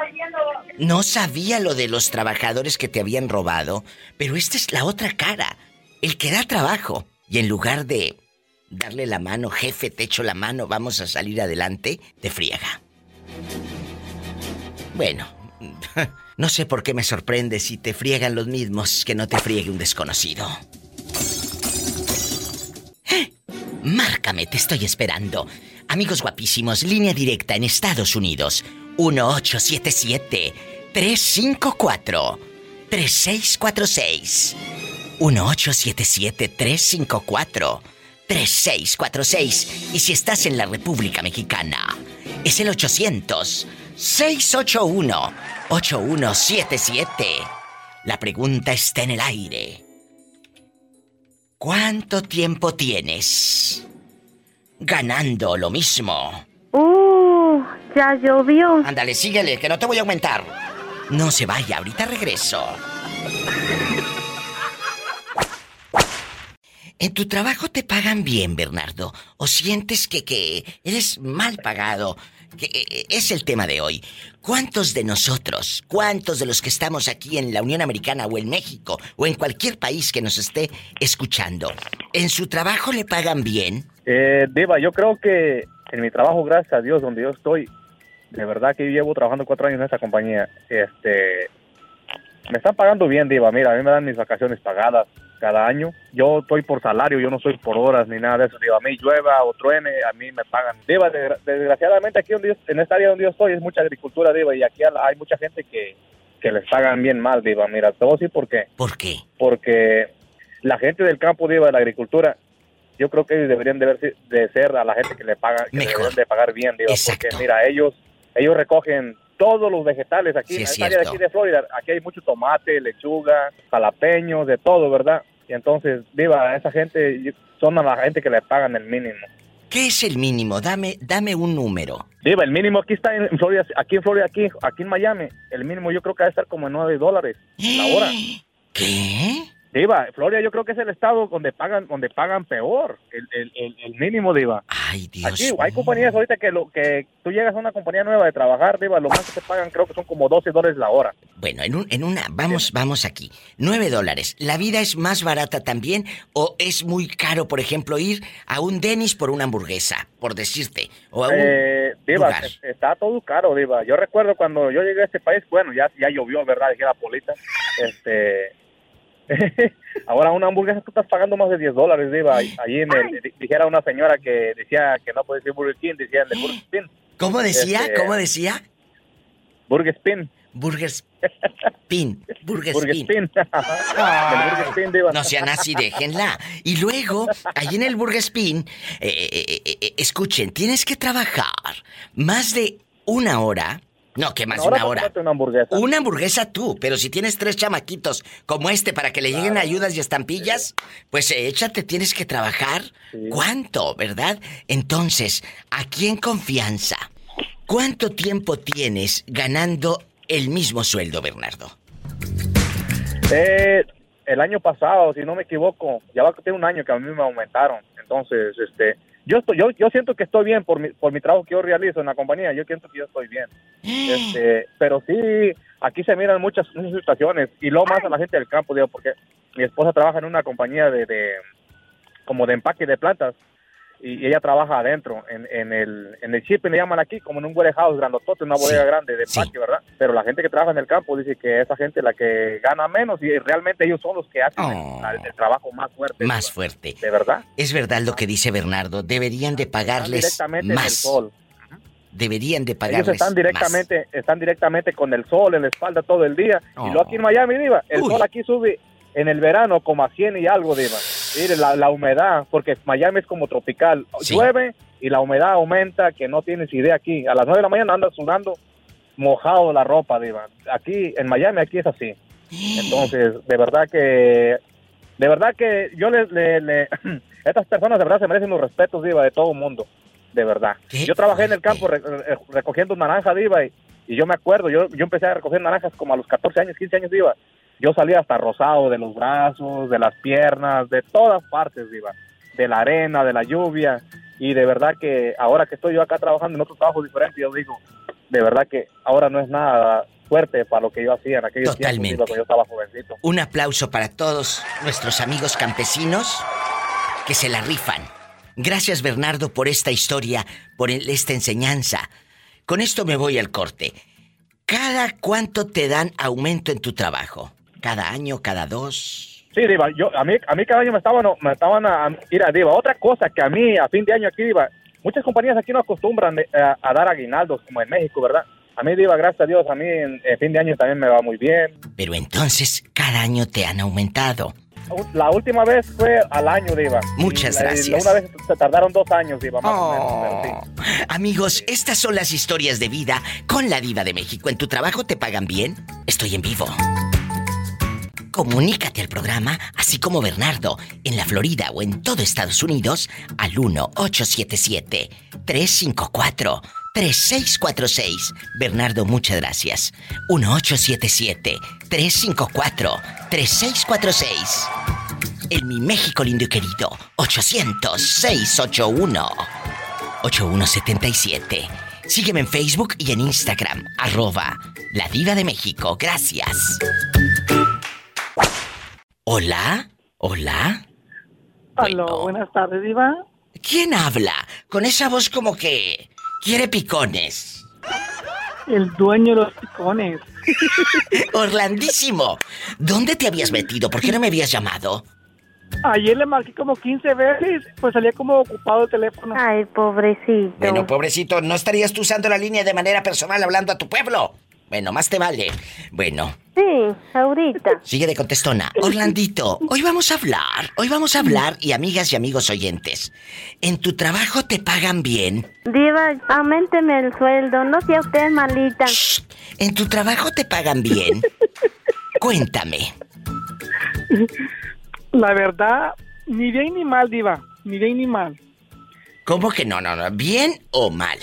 No sabía lo de los trabajadores que te habían robado, pero esta es la otra cara. El que da trabajo. Y en lugar de darle la mano, jefe, te echo la mano, vamos a salir adelante, te friega. Bueno, [laughs] no sé por qué me sorprende si te friegan los mismos que no te friegue un desconocido. ¡Eh! Márcame, te estoy esperando. Amigos guapísimos, línea directa en Estados Unidos. 1877-354-3646. 1877-354-3646. Y si estás en la República Mexicana, es el 800-681-8177. La pregunta está en el aire. ¿Cuánto tiempo tienes? Ganando lo mismo. Uh, ya llovió. Ándale, síguele, que no te voy a aumentar. No se vaya, ahorita regreso. ¿En tu trabajo te pagan bien, Bernardo? ¿O sientes que, que eres mal pagado? Que eh, es el tema de hoy. ¿Cuántos de nosotros, cuántos de los que estamos aquí en la Unión Americana o en México o en cualquier país que nos esté escuchando, en su trabajo le pagan bien? Eh, Diva, yo creo que en mi trabajo, gracias a Dios, donde yo estoy, de verdad que yo llevo trabajando cuatro años en esta compañía. Este, me están pagando bien, Diva. Mira, a mí me dan mis vacaciones pagadas cada año. Yo estoy por salario, yo no soy por horas ni nada de eso. Diva, a mí llueva o truene, a mí me pagan. Diva, desgra- desgraciadamente aquí donde yo- en esta área donde yo estoy es mucha agricultura, Diva, y aquí hay mucha gente que, que les pagan bien mal, Diva. Mira, a decir por qué. ¿Por qué? Porque la gente del campo, Diva, de la agricultura, yo creo que ellos deberían de, ver- de ser a la gente que le paga, que deberían de pagar bien, Diva, porque mira, ellos, ellos recogen todos los vegetales aquí, Sí, en es esta área de aquí de Florida, aquí hay mucho tomate, lechuga, jalapeños, de todo, ¿verdad? Y entonces, Diva, esa gente son a la gente que le pagan el mínimo. ¿Qué es el mínimo? Dame, dame un número. Diva, el mínimo aquí está en Florida, aquí en Florida, aquí, aquí en Miami, el mínimo yo creo que va a estar como en 9 dólares la hora. [gasps] ¿Qué? Diva, Florida yo creo que es el estado donde pagan donde pagan peor, el, el, el, el mínimo, Diva. Ay, Dios. Aquí hay compañías ahorita que lo que tú llegas a una compañía nueva de trabajar, Diva, lo más que te pagan creo que son como 12 dólares la hora. Bueno, en, un- en una, vamos, vamos aquí. Nueve dólares. ¿La vida es más barata también o es muy caro, por ejemplo, ir a un Denis por una hamburguesa, por decirte? O a un Eh, Diva, lugar? está todo caro, Diva. Yo recuerdo cuando yo llegué a este país, bueno, ya, ya llovió, ¿verdad? Dije la polita. Este. [laughs] Ahora una hamburguesa tú estás pagando más de 10 dólares, Diva. Allí di- dijera una señora que decía que no puede decir Burger King, decía el de Burger Spin. ¿Cómo decía? Este, ¿Cómo decía? Burger Spin. Burger Spin. [laughs] Burger Burger Spin. Spin. [laughs] Del Burger Spin, Diva. No sean así, déjenla. Y luego, allí en el Burger Spin, eh, eh, eh, escuchen, tienes que trabajar más de una hora. No, que más de una hora. una hamburguesa. Una hamburguesa tú, pero si tienes tres chamaquitos como este para que le lleguen ayudas y estampillas, pues eh, échate, tienes que trabajar. ¿Cuánto, verdad? Entonces, aquí en confianza, ¿cuánto tiempo tienes ganando el mismo sueldo, Bernardo? Eh, el año pasado, si no me equivoco, ya va a tener un año que a mí me aumentaron. Entonces, este, yo estoy, yo, yo siento que estoy bien por mi, por mi trabajo que yo realizo en la compañía. Yo siento que yo estoy bien. [gasps] Este, pero sí, aquí se miran muchas, muchas situaciones y lo más a la gente del campo, digo, porque mi esposa trabaja en una compañía de, de como de empaque de plantas y ella trabaja adentro en, en el en el shipping le llaman aquí como en un warehouse grandotote una bodega grande de empaque verdad pero la gente que trabaja en el campo dice que esa gente es la que gana menos y realmente ellos son los que hacen el, el trabajo más fuerte. Más fuerte. de verdad Es verdad lo que dice Bernardo, deberían de pagarles directamente en el más. sol. Deberían de ellos pagarles están más. directamente están directamente con el sol en la espalda todo el día. Y luego aquí en Miami diva el sol aquí sube en el verano como a 100 y algo diva mire la, la humedad porque Miami es como tropical. Llueve y la humedad aumenta que no tienes idea aquí. A las 9 de la mañana andas sudando mojado la ropa diva. Aquí en Miami aquí es así. [gasps] Entonces de verdad que de verdad que yo le, le- le- [clears throat] estas personas de verdad se merecen los respetos diva de todo el mundo de verdad. Yo trabajé en el campo re- re- recogiendo naranja diva y, y yo me acuerdo yo yo empecé a recoger naranjas como a los 14 años 15 años diva yo salía hasta rosado de los brazos de las piernas de todas partes diva de la arena de la lluvia y de verdad que ahora que estoy yo acá trabajando en otro trabajo diferente yo digo de verdad que ahora no es nada suerte para lo que yo hacía en aquellos Totalmente. tiempos, cuando yo estaba jovencito. Un aplauso para todos nuestros amigos campesinos que se la rifan. Gracias Bernardo por esta historia, por el- esta enseñanza. Con esto me voy al corte. ¿Cada cuánto te dan aumento en tu trabajo? ¿Cada año, cada dos? Sí, Diva, yo, a mí, a mí cada año me estaban, me estaban a, mira, Diva, otra cosa que a mí a fin de año aquí, Diva, muchas compañías aquí no acostumbran eh, a, a dar aguinaldos como en México, ¿verdad? A mí, Diva, gracias a Dios, a mí en, en fin de año también me va muy bien. Pero entonces, cada año te han aumentado. La última vez fue al año, Diva. Muchas la- gracias. La, una vez se tardaron dos años, Diva, más o menos, pero sí. Amigos, estas son las historias de vida con la diva de México. ¿En tu trabajo te pagan bien? Estoy en vivo. Comunícate al programa, así como Bernardo, en la Florida o en todo Estados Unidos, al 1-877-354-3646. Bernardo, muchas gracias. 1-877-354-3646. En mi México lindo y querido, 800-681-8177. Sígueme en Facebook y en Instagram, arroba La Diva de México. Gracias. Hola, hola. Aló, buenas tardes, Diva. ¿Quién habla? Con esa voz como que quiere picones. El dueño de los picones. [laughs] Orlandísimo. ¿Dónde te habías metido? ¿Por qué no me habías llamado? Ayer le marqué como 15 veces, pues salía como ocupado el teléfono. Ay, pobrecito. Bueno, pobrecito, ¿no estarías tú usando la línea de manera personal hablando a tu pueblo? Bueno, más te vale. Bueno, Sí, ahorita. sigue de contestona. Orlandito, hoy vamos a hablar, hoy vamos a hablar y amigas y amigos oyentes, ¿en tu trabajo te pagan bien? Diva, aumenteme el sueldo, no sea usted malita. ¿En tu trabajo te pagan bien? [laughs] Cuéntame. La verdad, ni bien ni mal, Diva. Ni bien ni mal. ¿Cómo que no, no, no? ¿Bien o mal?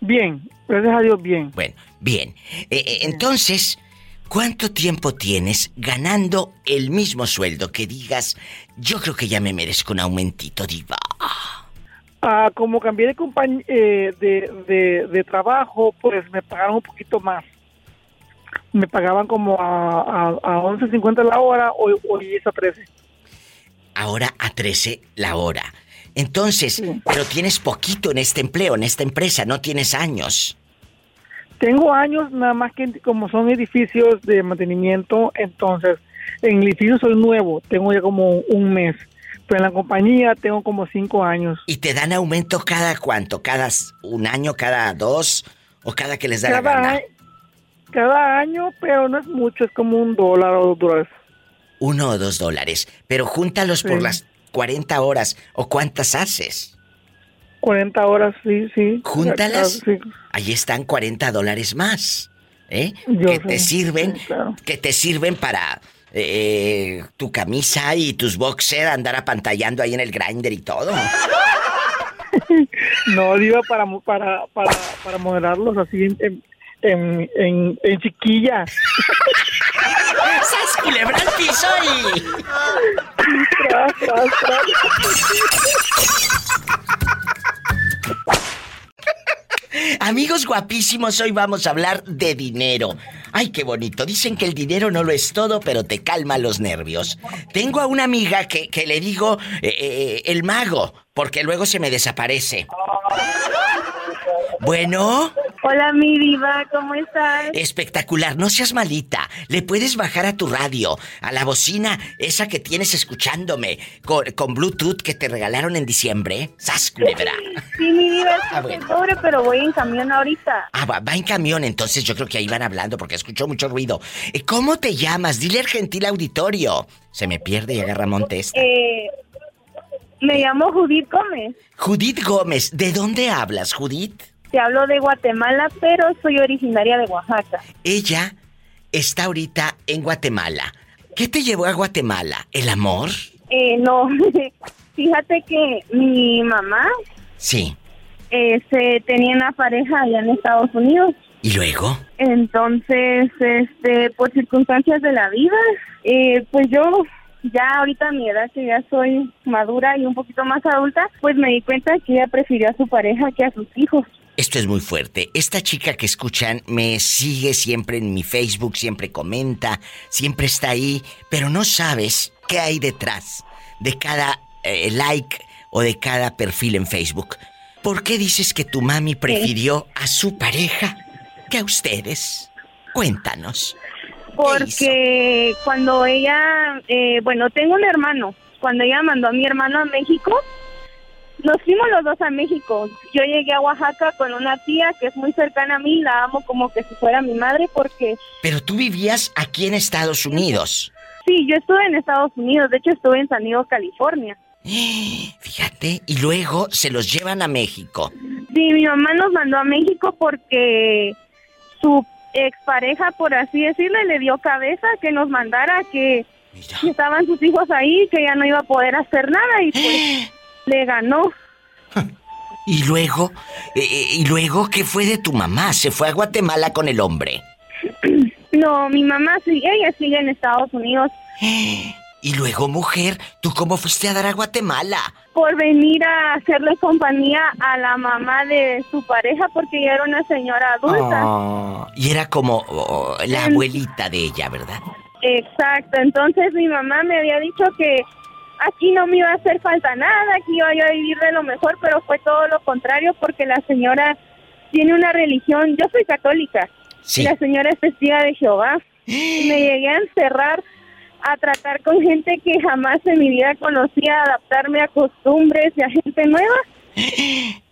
Bien, gracias a Dios, bien. Bueno, bien. Eh, eh, entonces, ¿cuánto tiempo tienes ganando el mismo sueldo que digas, yo creo que ya me merezco un aumentito, diva? Ah, como cambié de, compañ- eh, de, de, de trabajo, pues me pagaron un poquito más. Me pagaban como a, a, a 11.50 la hora o, o 10 a 13. Ahora a 13 la hora. Entonces, pero tienes poquito en este empleo, en esta empresa, no tienes años. Tengo años, nada más que como son edificios de mantenimiento, entonces en el edificio soy nuevo, tengo ya como un mes, pero en la compañía tengo como cinco años. ¿Y te dan aumento cada cuánto? ¿Cada un año, cada dos? ¿O cada que les da la gana? cada año, pero no es mucho, es como un dólar o dos dólares. Uno o dos dólares. Pero júntalos por las 40 horas. ¿O cuántas haces? 40 horas, sí, sí. Júntalas. Sí. Ahí están 40 dólares más. ¿Eh? Yo que sé, te sirven. sí, claro. Que te sirven para eh, tu camisa y tus boxers andar apantallando ahí en el grinder y todo. [laughs] No, digo para, para, para, para modelarlos así en, en, en, en- en chiquilla. [laughs] ¡Sas culebra al piso y... [laughs] Tras, tras, tras. Amigos guapísimos, hoy vamos a hablar de dinero. Ay, qué bonito. Dicen que el dinero no lo es todo, pero te calma los nervios. Tengo a una amiga que, que le digo eh, eh, el mago, porque luego se me desaparece. Bueno, Hola, mi diva, ¿cómo estás? espectacular, no seas malita. Le puedes bajar a tu radio, a la bocina, esa que tienes escuchándome, con, con Bluetooth que te regalaron en diciembre. ¡Sas, culebra! Sí, mi diva, Ah, estoy bueno. pobre, pero voy en camión ahorita. Ah, va, va en camión, entonces yo creo que ahí van hablando porque escucho mucho ruido. Eh, ¿Cómo te llamas? Dile al gentil auditorio. Se me pierde y agarra monte esta. Eh, me llamo Judith Gómez. Judith Gómez, ¿de dónde hablas, Judith? Te hablo de Guatemala, pero soy originaria de Oaxaca. Ella está ahorita en Guatemala. ¿Qué te llevó a Guatemala? ¿El amor? Eh, no, [laughs] fíjate que mi mamá Sí. eh, se tenía una pareja allá en Estados Unidos. ¿Y luego? Entonces, este, por circunstancias de la vida, eh, pues yo ya ahorita a mi edad que ya soy madura y un poquito más adulta, pues me di cuenta que ella prefirió a su pareja que a sus hijos. Esto es muy fuerte. Esta chica que escuchan me sigue siempre en mi Facebook, siempre comenta, siempre está ahí, pero no sabes qué hay detrás de cada eh, like o de cada perfil en Facebook. ¿Por qué dices que tu mami prefirió a su pareja que a ustedes? Cuéntanos. Porque cuando ella, eh, bueno, tengo un hermano. Cuando ella mandó a mi hermano a México, nos fuimos los dos a México. Yo llegué a Oaxaca con una tía que es muy cercana a mí, la amo como que si fuera mi madre porque... Pero tú vivías aquí en Estados Unidos. Sí, yo estuve en Estados Unidos, de hecho estuve en San Diego, California. [gasps] Fíjate, y luego se los llevan a México. Sí, mi mamá nos mandó a México porque su expareja, por así decirle, le dio cabeza que nos mandara que, estaban sus hijos ahí, que ya no iba a poder hacer nada y pues [gasps] le ganó. [laughs] Y luego, eh, eh, y luego, ¿qué fue de tu mamá? ¿Se fue a Guatemala con el hombre? [clears throat] No, mi mamá sigue, ella sigue en Estados Unidos. [gasps] Y luego, mujer, ¿tú cómo fuiste a dar a Guatemala? Por venir a hacerle compañía a la mamá de su pareja porque ella era una señora adulta. Oh, y era como oh, la abuelita de ella, ¿verdad? Exacto, entonces mi mamá me había dicho que aquí no me iba a hacer falta nada, aquí iba yo a vivir de lo mejor, pero fue todo lo contrario porque la señora tiene una religión, yo soy católica, y la señora es testiga de Jehová. Y me [gasps] llegué a encerrar a tratar con gente que jamás en mi vida conocía, adaptarme a costumbres y a gente nueva. [gasps]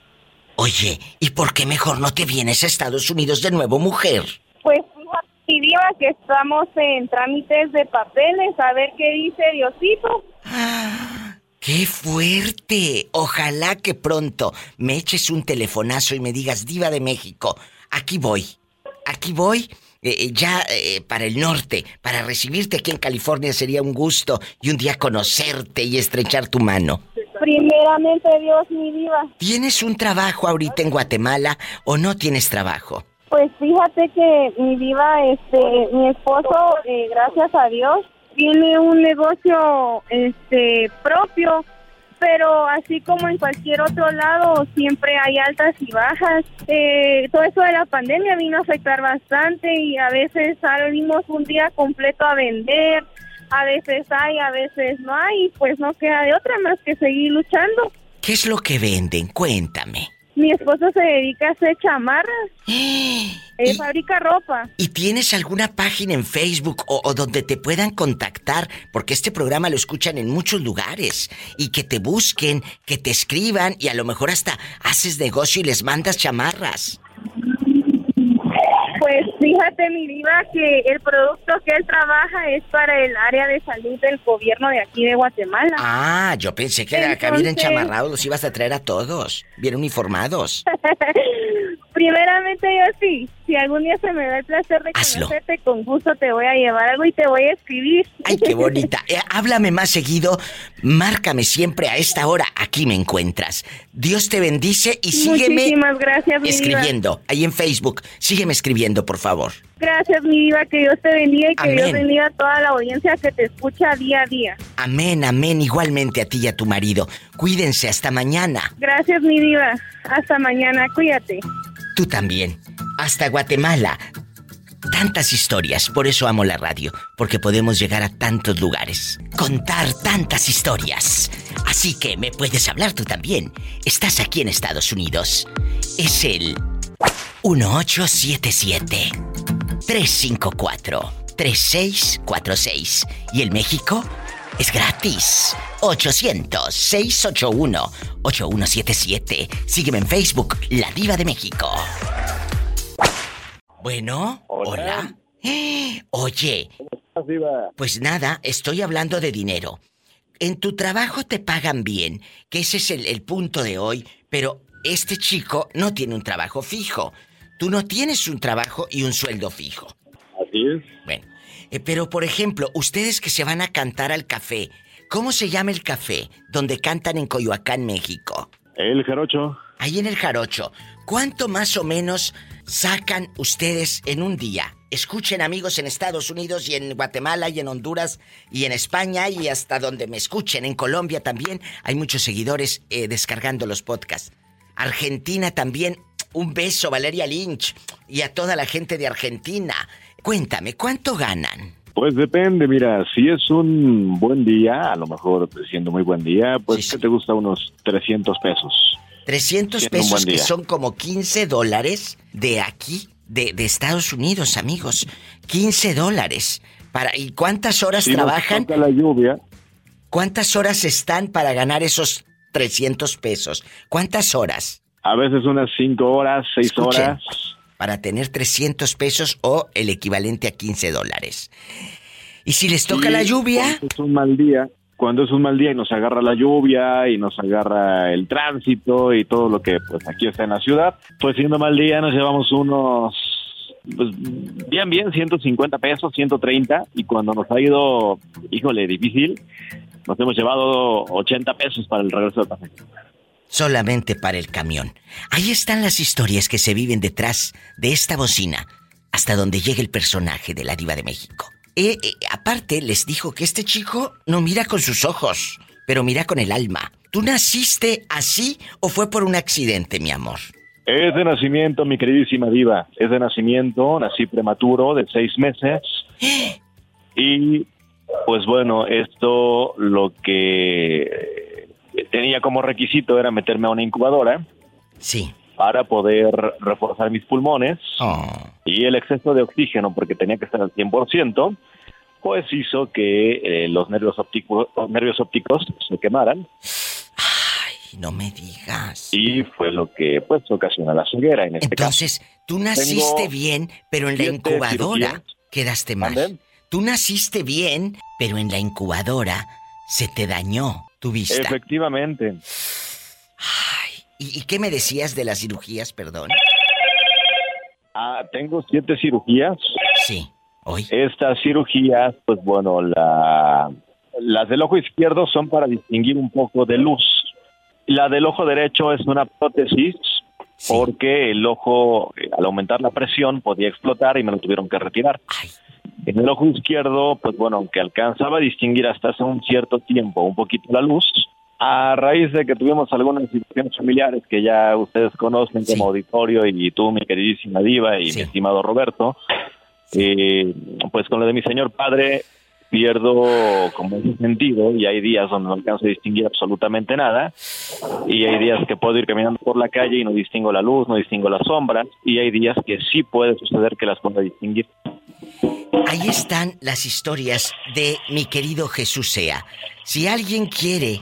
Oye, ¿y por qué mejor no te vienes a Estados Unidos de nuevo, mujer? Pues mi diva, que estamos en trámites de papeles, a ver qué dice Diosito. ¡Qué fuerte! Ojalá que pronto me eches un telefonazo y me digas, Diva de México, aquí voy. Aquí voy eh, eh, ya eh, para el norte, para recibirte aquí en California sería un gusto y un día conocerte y estrechar tu mano. Primeramente Dios, mi diva. ¿Tienes un trabajo ahorita en Guatemala o no tienes trabajo? Pues fíjate que mi diva, este, mi esposo, gracias a Dios, tiene un negocio, este, propio pero así como en cualquier otro lado, siempre hay altas y bajas. Eh, todo eso de la pandemia vino a afectar bastante y a veces salimos un día completo a vender, a veces hay, a veces no hay, pues no queda de otra más que seguir luchando. ¿Qué es lo que venden? Cuéntame. Mi esposo se dedica a hacer chamarras. [gasps] Él fabrica ropa. ¿Y tienes alguna página en Facebook o, donde te puedan contactar? Porque este programa lo escuchan en muchos lugares. Y que te busquen, que te escriban y a lo mejor hasta haces negocio y les mandas chamarras. Pues fíjate, mi diva, que el producto que él trabaja es para el área de salud del gobierno de aquí de Guatemala. Ah, yo pensé que acá vienen chamarrados, los ibas a traer a todos, bien uniformados. [laughs] Primeramente yo sí, si algún día se me da el placer de conocerte, con gusto te voy a llevar algo y te voy a escribir. Ay, qué [laughs] bonita. Eh, háblame más seguido, márcame siempre a esta hora, aquí me encuentras. Dios te bendice y sígueme Muchísimas gracias, escribiendo, ahí en Facebook. Sígueme escribiendo, por favor. Gracias, mi diva, que Dios te bendiga y que Dios bendiga a toda la audiencia que te escucha día a día. Amén, amén, igualmente a ti y a tu marido. Cuídense, hasta mañana. Gracias, mi diva. Hasta mañana, cuídate. Tú también. Hasta Guatemala. Tantas historias, por eso amo la radio, porque podemos llegar a tantos lugares, contar tantas historias. Así que me puedes hablar tú también. Estás aquí en Estados Unidos. Es el 1877 354 3646 y el México es gratis. 800-681-8177. Sígueme en Facebook, La Diva de México. Bueno, hola. Oye, pues nada, estoy hablando de dinero. En tu trabajo te pagan bien, que ese es el, el punto de hoy, pero este chico no tiene un trabajo fijo. Tú no tienes un trabajo y un sueldo fijo. Así es. Bueno, eh, pero por ejemplo, ustedes que se van a cantar al café, ¿cómo se llama el café donde cantan en Coyoacán, México? El Jarocho. Ahí en el Jarocho. ¿Cuánto más o menos sacan ustedes en un día? Escuchen amigos en Estados Unidos y en Guatemala y en Honduras y en España y hasta donde me escuchen, en Colombia también hay muchos seguidores eh, descargando los podcasts. Argentina también, Un beso, Valeria Lynch, y a toda la gente de Argentina. Cuéntame, ¿cuánto ganan? Pues depende, mira, si es un buen día, a lo mejor siendo muy buen día, pues ¿qué te gusta? Unos 300 pesos. 300 Siendo un pesos que son como 15 dólares de aquí, de, de Estados Unidos, amigos. 15 dólares. Para, ¿Y cuántas horas Si nos trabajan? la lluvia, ¿Cuántas horas están para ganar esos 300 pesos? ¿Cuántas horas? A veces unas 5 horas, 6 Escuchen, horas. Para tener 300 pesos o el equivalente a 15 dólares. ¿Y si les toca la lluvia? Cuando es un mal día, cuando es un mal día y nos agarra la lluvia y nos agarra el tránsito y todo lo que pues aquí está en la ciudad, pues siendo mal día nos llevamos unos pues bien bien 150 pesos, 130 y cuando nos ha ido, híjole, difícil, nos hemos llevado 80 pesos para el regreso de pasaje. Solamente para el camión. Ahí están las historias que se viven detrás de esta bocina, hasta donde llega el personaje de la diva de México. Eh, eh, aparte, les dijo que este chico no mira con sus ojos, pero mira con el alma. ¿Tú naciste así o fue por un accidente, mi amor? Es de nacimiento, mi queridísima diva. Es de nacimiento, nací prematuro, de seis meses. [gasps] Y pues bueno, esto lo que tenía como requisito era meterme a una incubadora. Sí. Para poder reforzar mis pulmones. Oh. Y el exceso de oxígeno, porque tenía que estar al 100%, pues hizo que eh, los nervios ópticos, los nervios ópticos se quemaran. Ay, no me digas. Y fue lo que pues ocasiona la ceguera en este Entonces, caso. tú naciste Tengo bien, pero en la incubadora cirugías. quedaste mal. ¿Mande? Tú naciste bien, pero en la incubadora se te dañó tu vista. Efectivamente. ¿Y, y qué me decías de las cirugías, perdón? Ah, tengo siete cirugías. Sí. Hoy. Estas cirugías, pues bueno, la, las del ojo izquierdo son para distinguir un poco de luz. La del ojo derecho es una prótesis porque el ojo, eh, al aumentar la presión, podía explotar y me lo tuvieron que retirar. En el ojo izquierdo, pues bueno, aunque alcanzaba a distinguir hasta hace un cierto tiempo un poquito la luz, a raíz de que tuvimos algunas situaciones familiares que ya ustedes conocen como auditorio y tú, mi queridísima diva y mi estimado Roberto, eh, pues con lo de mi señor padre pierdo como ese sentido y hay días donde no alcanzo a distinguir absolutamente nada y hay días que puedo ir caminando por la calle y no distingo la luz, no distingo las sombras y hay días que sí puede suceder que las pueda distinguir. Ahí están las historias de mi querido Jesús Sea. Si alguien quiere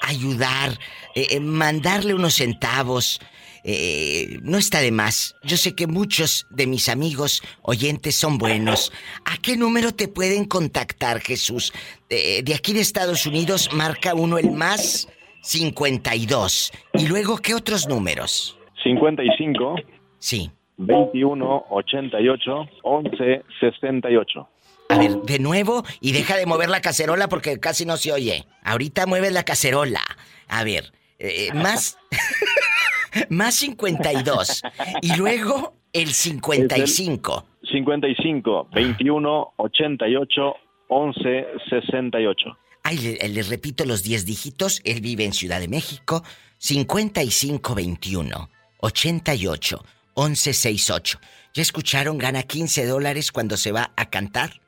ayudar, eh, eh, mandarle unos centavos, eh, no está de más. Yo sé que muchos de mis amigos oyentes son buenos. ¿A qué número te pueden contactar, Jesús? Eh, de aquí de Estados Unidos marca uno el más 52. ¿Y luego qué otros números? 55 Sí. 21 88 11 68. A ver, de nuevo, y deja de mover la cacerola porque casi no se oye. Ahorita mueves la cacerola. A ver, eh, más. [laughs] más 52. Y luego el 55. 55 21 88 11 68. Ay, le- les repito los 10 dígitos. Él vive en Ciudad de México. 5521 88 1168. ¿Ya escucharon? Gana 15 dólares cuando se va a cantar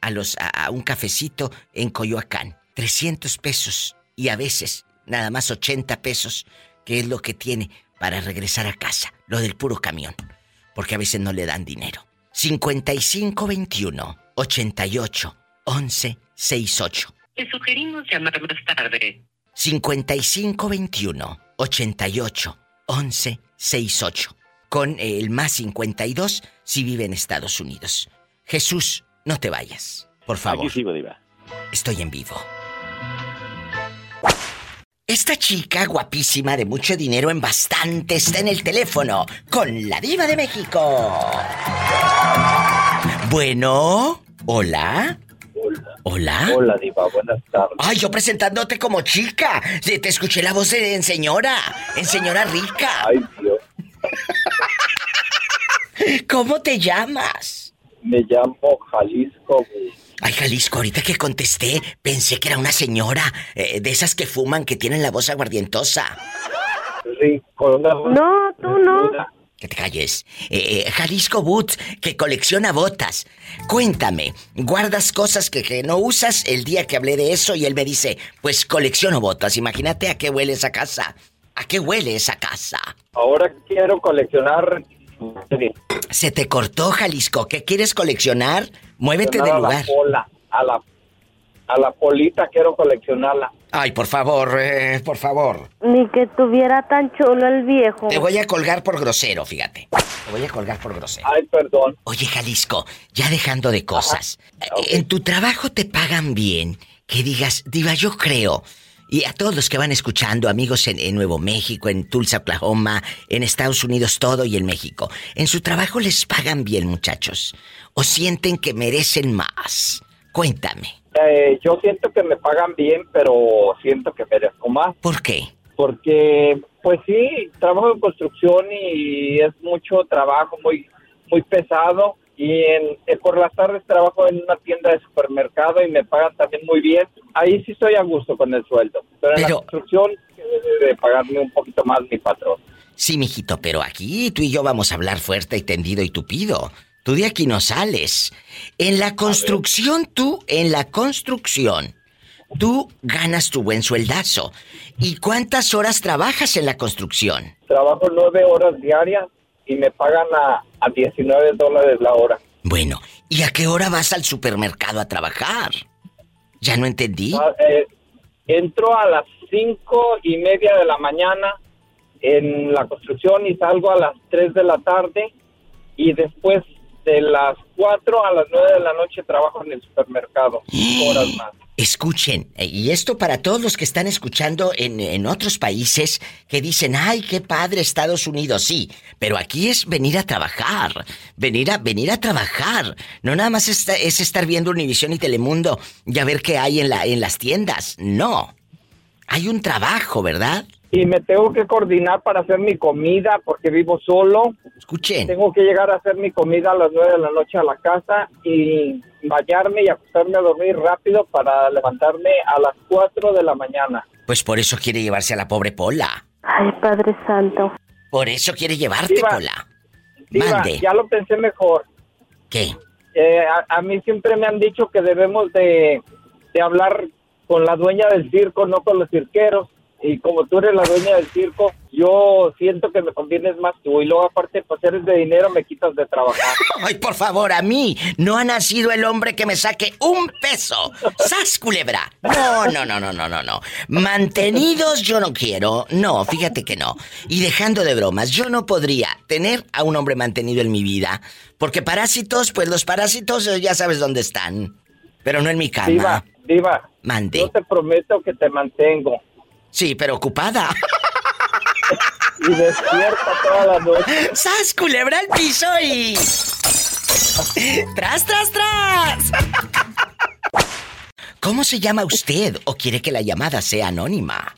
a, los, a, a un cafecito en Coyoacán. 300 pesos. Y a veces nada más 80 pesos, que es lo que tiene para regresar a casa. Lo del puro camión. Porque a veces no le dan dinero. 5521 88 1168. Te sugerimos llamar más tarde. 5521 88 11 68 con el más 52 si vive en Estados Unidos. Jesús, no te vayas, por favor. Aquí sigo, Diva. Estoy en vivo. Esta chica guapísima de mucho dinero en bastante está en el teléfono con la diva de México. Bueno, hola. Hola. Hola, Diva, buenas tardes. Ay, yo presentándote como chica. Te escuché la voz de en señora. En señora rica. Ay, Dios. ¿Cómo te llamas? Me llamo Jalisco. Ay, Jalisco, ahorita que contesté, pensé que era una señora eh, de esas que fuman, que tienen la voz aguardientosa. Rico. No, tú no. Que te calles. Eh, eh, Jalisco Boots, que colecciona botas. Cuéntame, ¿guardas cosas que, que no usas? El día que hablé de eso y él me dice, pues colecciono botas. Imagínate a qué huele esa casa. ¿A qué huele esa casa? Ahora quiero coleccionar. Se te cortó, Jalisco. ¿Qué quieres coleccionar? Muévete a lugar. La pola, a la, a la polita quiero coleccionarla. Ay, por favor, eh, por favor. Ni que tuviera tan chulo el viejo. Te voy a colgar por grosero, fíjate. Te voy a colgar por grosero. Ay, perdón. Oye, Jalisco, ya dejando de cosas. ¿En tu trabajo te pagan bien? Que digas, Diva, yo creo. Y a todos los que van escuchando, amigos en, en Nuevo México, en Tulsa, Oklahoma, en Estados Unidos, todo y en México. ¿En su trabajo les pagan bien, muchachos? ¿O sienten que merecen más? Cuéntame. Eh, yo siento que me pagan bien, pero siento que merezco más. ¿Por qué? Porque, pues sí, trabajo en construcción y es mucho trabajo, muy, muy pesado. Y en, eh, por las tardes trabajo en una tienda de supermercado y me pagan también muy bien. Ahí sí estoy a gusto con el sueldo. Pero en la construcción debe de pagarme un poquito más mi patrón. Sí, mijito, pero aquí tú y yo vamos a hablar fuerte y tendido y tupido. Tú de aquí no sales. En la construcción, tú, en la construcción, tú ganas tu buen sueldazo. ¿Y cuántas horas trabajas en la construcción? Trabajo nueve horas diarias y me pagan a, a 19 dólares la hora. Bueno, ¿y a qué hora vas al supermercado a trabajar? Ya no entendí. Ah, eh, entro a las cinco y media de la mañana en la construcción y salgo a las 3 de la tarde y después de las 4 a las 9 de la noche trabajo en el supermercado. [gasps] horas más. Escuchen, eh, y esto para todos los que están escuchando en, en otros países que dicen, ay, qué padre Estados Unidos, sí, pero aquí es venir a trabajar, venir a, venir a trabajar. No nada más esta- es estar viendo Univisión y Telemundo y a ver qué hay en, la, en las tiendas, no. Hay un trabajo, ¿verdad? Y me tengo que coordinar para hacer mi comida porque vivo solo. Escuchen. Tengo que llegar a hacer mi comida a las 9 de la noche a la casa y bañarme y acostarme a dormir rápido para levantarme a las 4 de la mañana. Pues por eso quiere llevarse a la pobre Pola. Ay, Padre Santo. Por eso quiere llevarte, Diva, Pola. Diva, Mande. ya lo pensé mejor. ¿Qué? Eh, a, a mí siempre me han dicho que debemos de, de hablar con la dueña del circo, no con los cirqueros. Y como tú eres la dueña del circo, yo siento que me convienes más tú. Y luego aparte, pues eres de dinero, me quitas de trabajar. [laughs] Ay, por favor, a mí no ha nacido el hombre que me saque un peso. ¡Sas, culebra! No, no, no, no, no, no, no. Mantenidos yo no quiero. No, fíjate que no. Y dejando de bromas, yo no podría tener a un hombre mantenido en mi vida. Porque parásitos, pues los parásitos eh, ya sabes dónde están. Pero no en mi cama. Diva, diva, Mande. yo te prometo que te mantengo. Sí, pero ocupada. [laughs] Y despierta toda la noche. ¡Sas, culebra al piso y... ¡Tras, tras, tras! ¿Cómo se llama usted o quiere que la llamada sea anónima?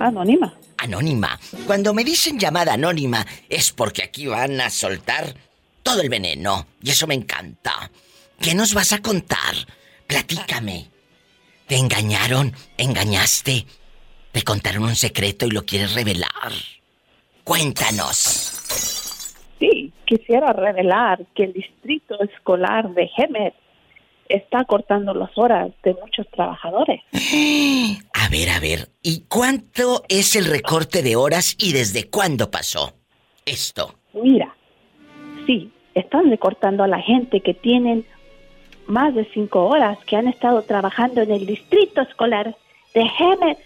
Anónima. Anónima. Cuando me dicen llamada anónima es porque aquí van a soltar todo el veneno y eso me encanta. ¿Qué nos vas a contar? Platícame. ¿Te engañaron? ¿Engañaste? ¿Te contaron un secreto y lo quieres revelar? Cuéntanos. Sí, quisiera revelar que el distrito escolar de Hemet está cortando las horas de muchos trabajadores. [gasps] A ver, a ver. ¿Y cuánto es el recorte de horas y desde cuándo pasó esto? Mira, sí, están recortando a la gente que tienen más de cinco horas que han estado trabajando en el distrito escolar de Hemet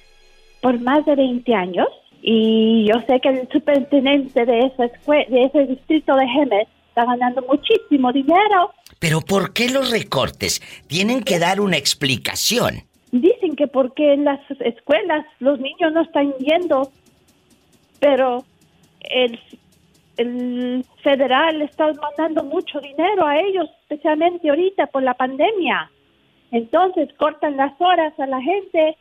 por más de 20 años. Y yo sé que el superintendente de, esa de ese distrito de Hemet está ganando muchísimo dinero. Pero ¿por qué los recortes? Tienen que dar una explicación. Dicen que porque en las escuelas los niños no están yendo, pero el, el federal está mandando mucho dinero a ellos, especialmente ahorita por la pandemia. Entonces cortan las horas a la gente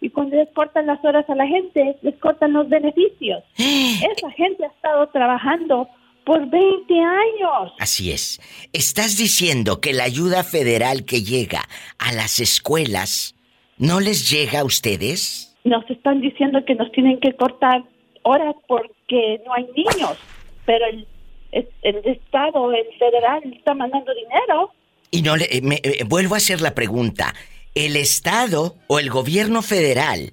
y cuando les cortan las horas a la gente, les cortan los beneficios. [gasps] Esa gente ha estado trabajando por 20 años. Así es. ¿Estás diciendo que la ayuda federal que llega a las escuelas no les llega a ustedes? Nos están diciendo que nos tienen que cortar horas porque no hay niños, pero el, el, Estado, el federal, está mandando dinero. Y no le, eh, me- eh, vuelvo a hacer la pregunta. ¿El Estado o el gobierno federal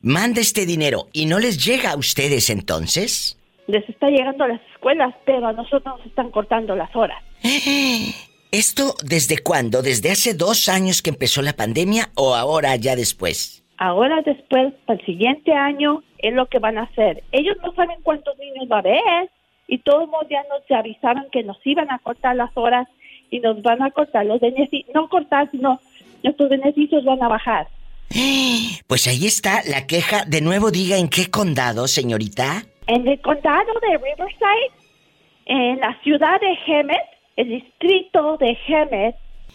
manda este dinero y no les llega a ustedes entonces? Les está llegando a las escuelas, pero a nosotros nos están cortando las horas. [gasps] ¿Esto desde cuándo? ¿Desde hace dos años que empezó la pandemia o ahora ya después? Ahora después, para el siguiente año, es lo que van a hacer. Ellos no saben cuántos niños va a haber y todos los días nos avisaron que nos iban a cortar las horas y nos van a cortar los beneficios, no cortar, sino nuestros beneficios van a bajar. [gasps] Pues ahí está la queja. De nuevo diga en qué condado, señorita. En el condado de Riverside, en la ciudad de Hemet, el distrito de Hemet, [gasps]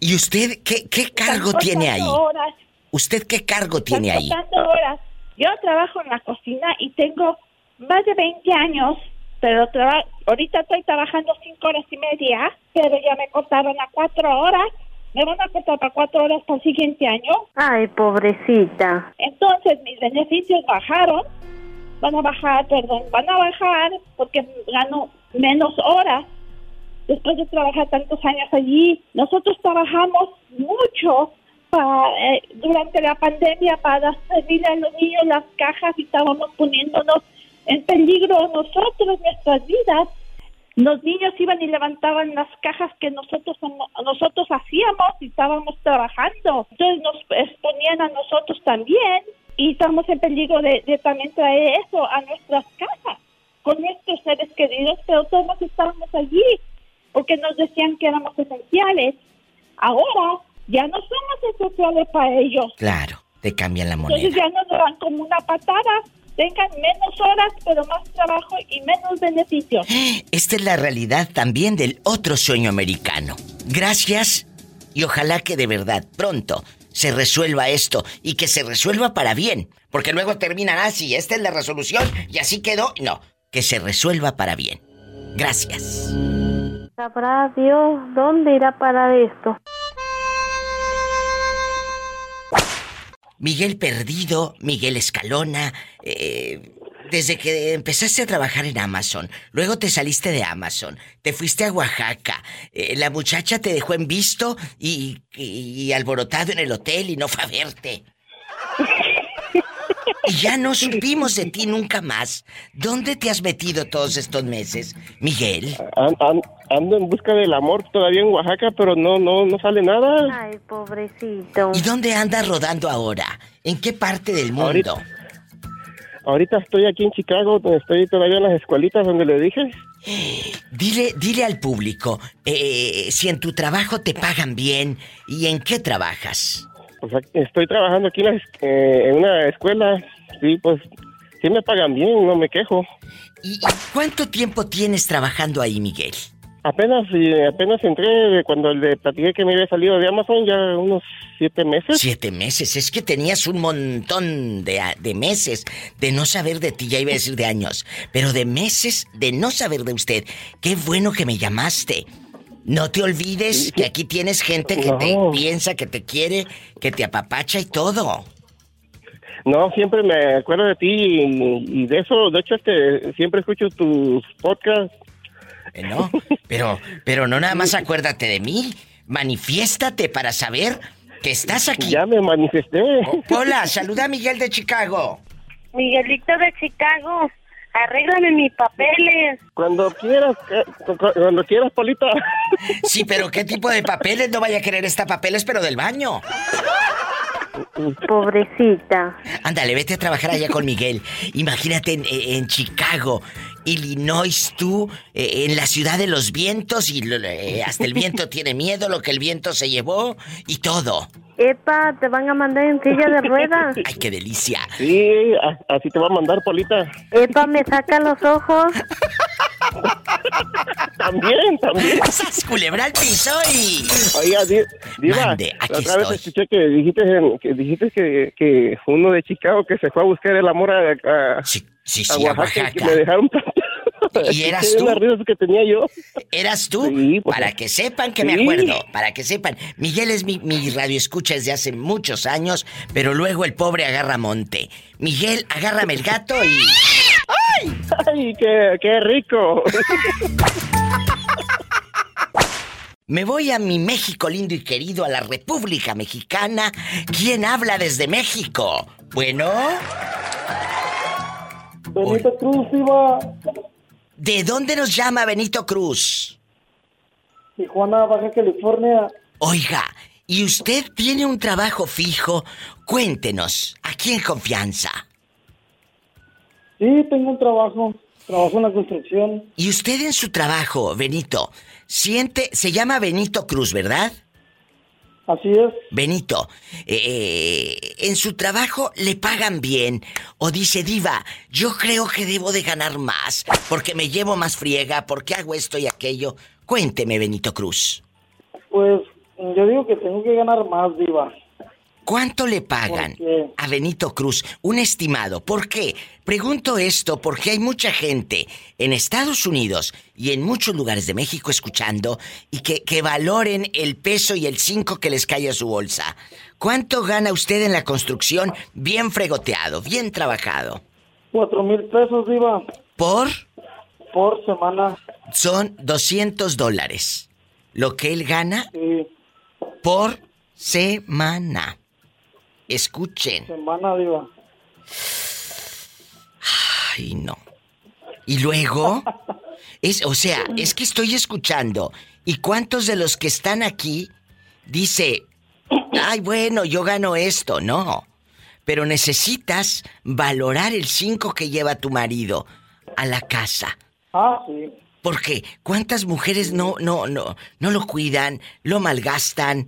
¿Y usted qué, qué cargo tiene ahí? horas, ¿Usted qué cargo tiene ahí? horas. Yo trabajo en la cocina y tengo más de 20 años, pero traba- ahorita estoy trabajando 5 horas y media, pero ya me cortaron a 4 horas. Me van a cortar para 4 horas para el siguiente año. Ay, pobrecita. Entonces mis beneficios bajaron, van a bajar, perdón, van a bajar porque gano menos horas después de trabajar tantos años allí. Nosotros trabajamos mucho pa- eh, durante la pandemia para servir a los niños las cajas y estábamos poniéndonos en peligro nosotros, nuestras vidas. Los niños iban y levantaban las cajas que nosotros nosotros hacíamos y estábamos trabajando. Entonces nos exponían a nosotros también y estamos en peligro de, de también traer eso a nuestras casas con nuestros seres queridos, pero todos estábamos allí porque nos decían que éramos esenciales. Ahora ya no somos esenciales para ellos. Claro, te cambian la moneda. Entonces ya nos dan como una patada. Tengan menos horas, pero más trabajo y menos beneficios. Esta es la realidad también del otro sueño americano. Gracias y ojalá que de verdad pronto se resuelva esto y que se resuelva para bien. Porque luego terminan así, esta es la resolución y así quedó. No, que se resuelva para bien. Gracias. Sabrá Dios dónde irá a parar esto. Miguel Perdido, Miguel Escalona, eh, desde que empezaste a trabajar en Amazon, luego te saliste de Amazon, te fuiste a Oaxaca, eh, la muchacha te dejó en visto y, y- y alborotado en el hotel y no fue a verte. [laughs] Y ya no supimos de ti nunca más. ¿Dónde te has metido todos estos meses, Miguel? An- an- ando en busca del amor todavía en Oaxaca, pero no, no, no sale nada. Ay, pobrecito. ¿Y dónde andas rodando ahora? ¿En qué parte del mundo? Ahorita- Ahorita estoy aquí en Chicago, donde estoy todavía en las escuelitas donde le dije. Dile, dile al público, eh, si en tu trabajo te pagan bien y en qué trabajas. Estoy trabajando aquí en, la es- eh, en una escuela. Sí, pues sí me pagan bien, no me quejo. ¿Y, cuánto tiempo tienes trabajando ahí, Miguel? Apenas, apenas entré cuando le platiqué que me había salido de Amazon, ya unos siete meses. Siete meses, es que tenías un montón de, de meses de no saber de ti, ya iba a decir de años, pero de meses de no saber de usted. Qué bueno que me llamaste. No te olvides que aquí tienes gente que te piensa, que te quiere, que te apapacha y todo. No, siempre me acuerdo de ti y, y de eso, de hecho, este, siempre escucho tus podcasts. Eh, ¿No? Pero, pero no nada más acuérdate de mí. Manifiéstate para saber que estás aquí. Ya me manifesté. Hola, saluda a Miguel de Chicago. Miguelito de Chicago, arréglame mis papeles. Cuando quieras, eh, cu- cu- cuando quieras, Polita. [laughs] Sí, pero ¿qué tipo de papeles? No vaya a querer esta papeles, pero del baño. Pobrecita. Ándale, vete a trabajar allá con Miguel. Imagínate en, en Chicago, Illinois, tú, eh, en la ciudad de los vientos y lo- eh, hasta el viento [laughs] tiene miedo, lo que el viento se llevó y todo. Epa, te van a mandar en silla de ruedas. [laughs] ¡Ay, qué delicia! Sí, así te va a mandar, Polita. Epa, me saca los ojos. [laughs] También, también. ¡Sas, culebra al piso y... Oiga, Di- Diva, Mande, aquí la otra vez estoy. escuché que dijiste, en- que, dijiste que, que uno de Chicago que se fue a buscar el amor a, a, sí, sí, a a Oaxaca, y que Oaxaca. me dejaron [laughs] ¿Y [laughs] eras tú? que tenía yo. ¿Eras tú? para que sepan que me Sí. acuerdo, para que sepan. Miguel es mi, mi radio escucha desde hace muchos años, pero luego el pobre agarra monte. Miguel, agárrame el gato y... ¡Ay, qué, qué rico! [laughs] Me voy a mi México lindo y querido, a la República Mexicana. ¿Quién habla desde México? Bueno. Benito Cruz, Diva. ¿De dónde nos llama Benito Cruz? Tijuana, Baja California. Oiga, ¿y usted tiene un trabajo fijo? Cuéntenos, aquí en confianza. Sí, tengo un trabajo. Trabajo en la construcción. ¿Y usted en su trabajo, Benito, siente, se llama Benito Cruz, ¿verdad? Así es. Benito, eh, en su trabajo le pagan bien o dice diva, yo creo que debo de ganar más porque me llevo más friega, porque hago esto y aquello. Cuénteme, Benito Cruz. Pues yo digo que tengo que ganar más, Diva. ¿Cuánto le pagan a Benito Cruz? Un estimado. ¿Por qué? Pregunto esto porque hay mucha gente en Estados Unidos y en muchos lugares de México escuchando y que, que valoren el peso y el 5 que les cae a su bolsa. ¿Cuánto gana usted en la construcción bien fregoteado, bien trabajado? Cuatro mil pesos, Diva. ¿Por? Por semana. Son 200 dólares. Lo que él gana Sí, por semana. Escuchen. semana, Diva. Ay, no. Y luego, [laughs] es, o sea, es que estoy escuchando. ¿Y cuántos de los que están aquí dice, ay, bueno, yo gano esto? No. Pero necesitas valorar el 5 que lleva tu marido a la casa. Ah, sí. Porque cuántas mujeres no, no, no, no lo cuidan, lo malgastan.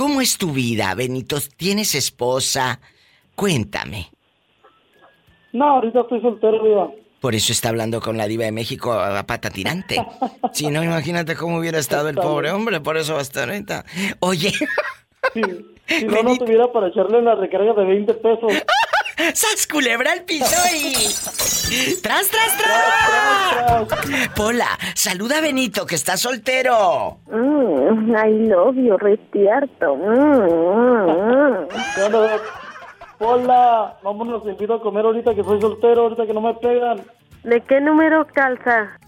¿Cómo es tu vida, Benito? ¿Tienes esposa? Cuéntame. No, ahorita estoy soltero, Diva. Por eso está hablando con la diva de México a pata tirante. Si no, imagínate cómo hubiera estado el pobre hombre, por eso va a estar ahorita. Oye. Si no, no tuviera para echarle la recarga de 20 pesos. ¡Sas culebra al piso y... ¡Tras, tras, tras! Pola, saluda a Benito, que está soltero. Mm, I love you, Retierto. Mm, Bueno, Hola, vámonos, te invito a comer ahorita que soy soltero, ahorita que no me pegan. ¿De qué número calza?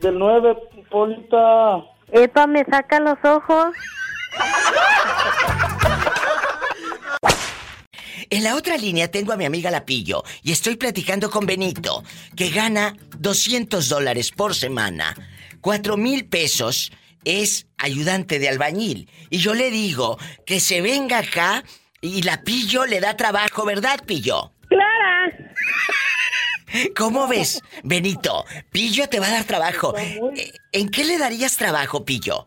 Del 9, Polita. Epa, me saca los ojos. [laughs] En la otra línea tengo a mi amiga Lapillo y estoy platicando con Benito, que gana 200 dólares por semana. 4 mil pesos es ayudante de albañil. Y yo le digo que se venga acá y Lapillo le da trabajo, ¿verdad, Pillo? Clara. ¿Cómo ves, Benito? Pillo te va a dar trabajo. Eh, ¿En qué le darías trabajo, Pillo?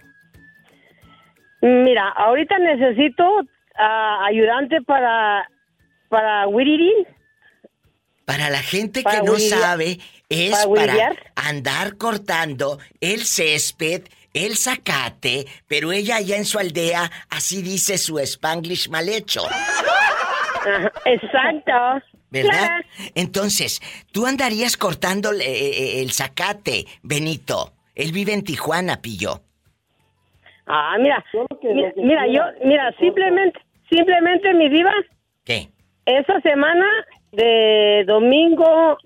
Mira, ahorita necesito ah, ayudante para para. Para la gente que no sabe, es Para andar cortando el césped, el zacate, pero ella allá en su aldea, así dice su spanglish mal hecho. Exacto. ¿Verdad? Entonces, tú andarías cortando eh, eh, el zacate, Benito. Él vive en Tijuana, pillo. Ah, mira. Mira, que mira, yo, mira, simplemente, simplemente mi diva. ¿Qué? Esa semana de domingo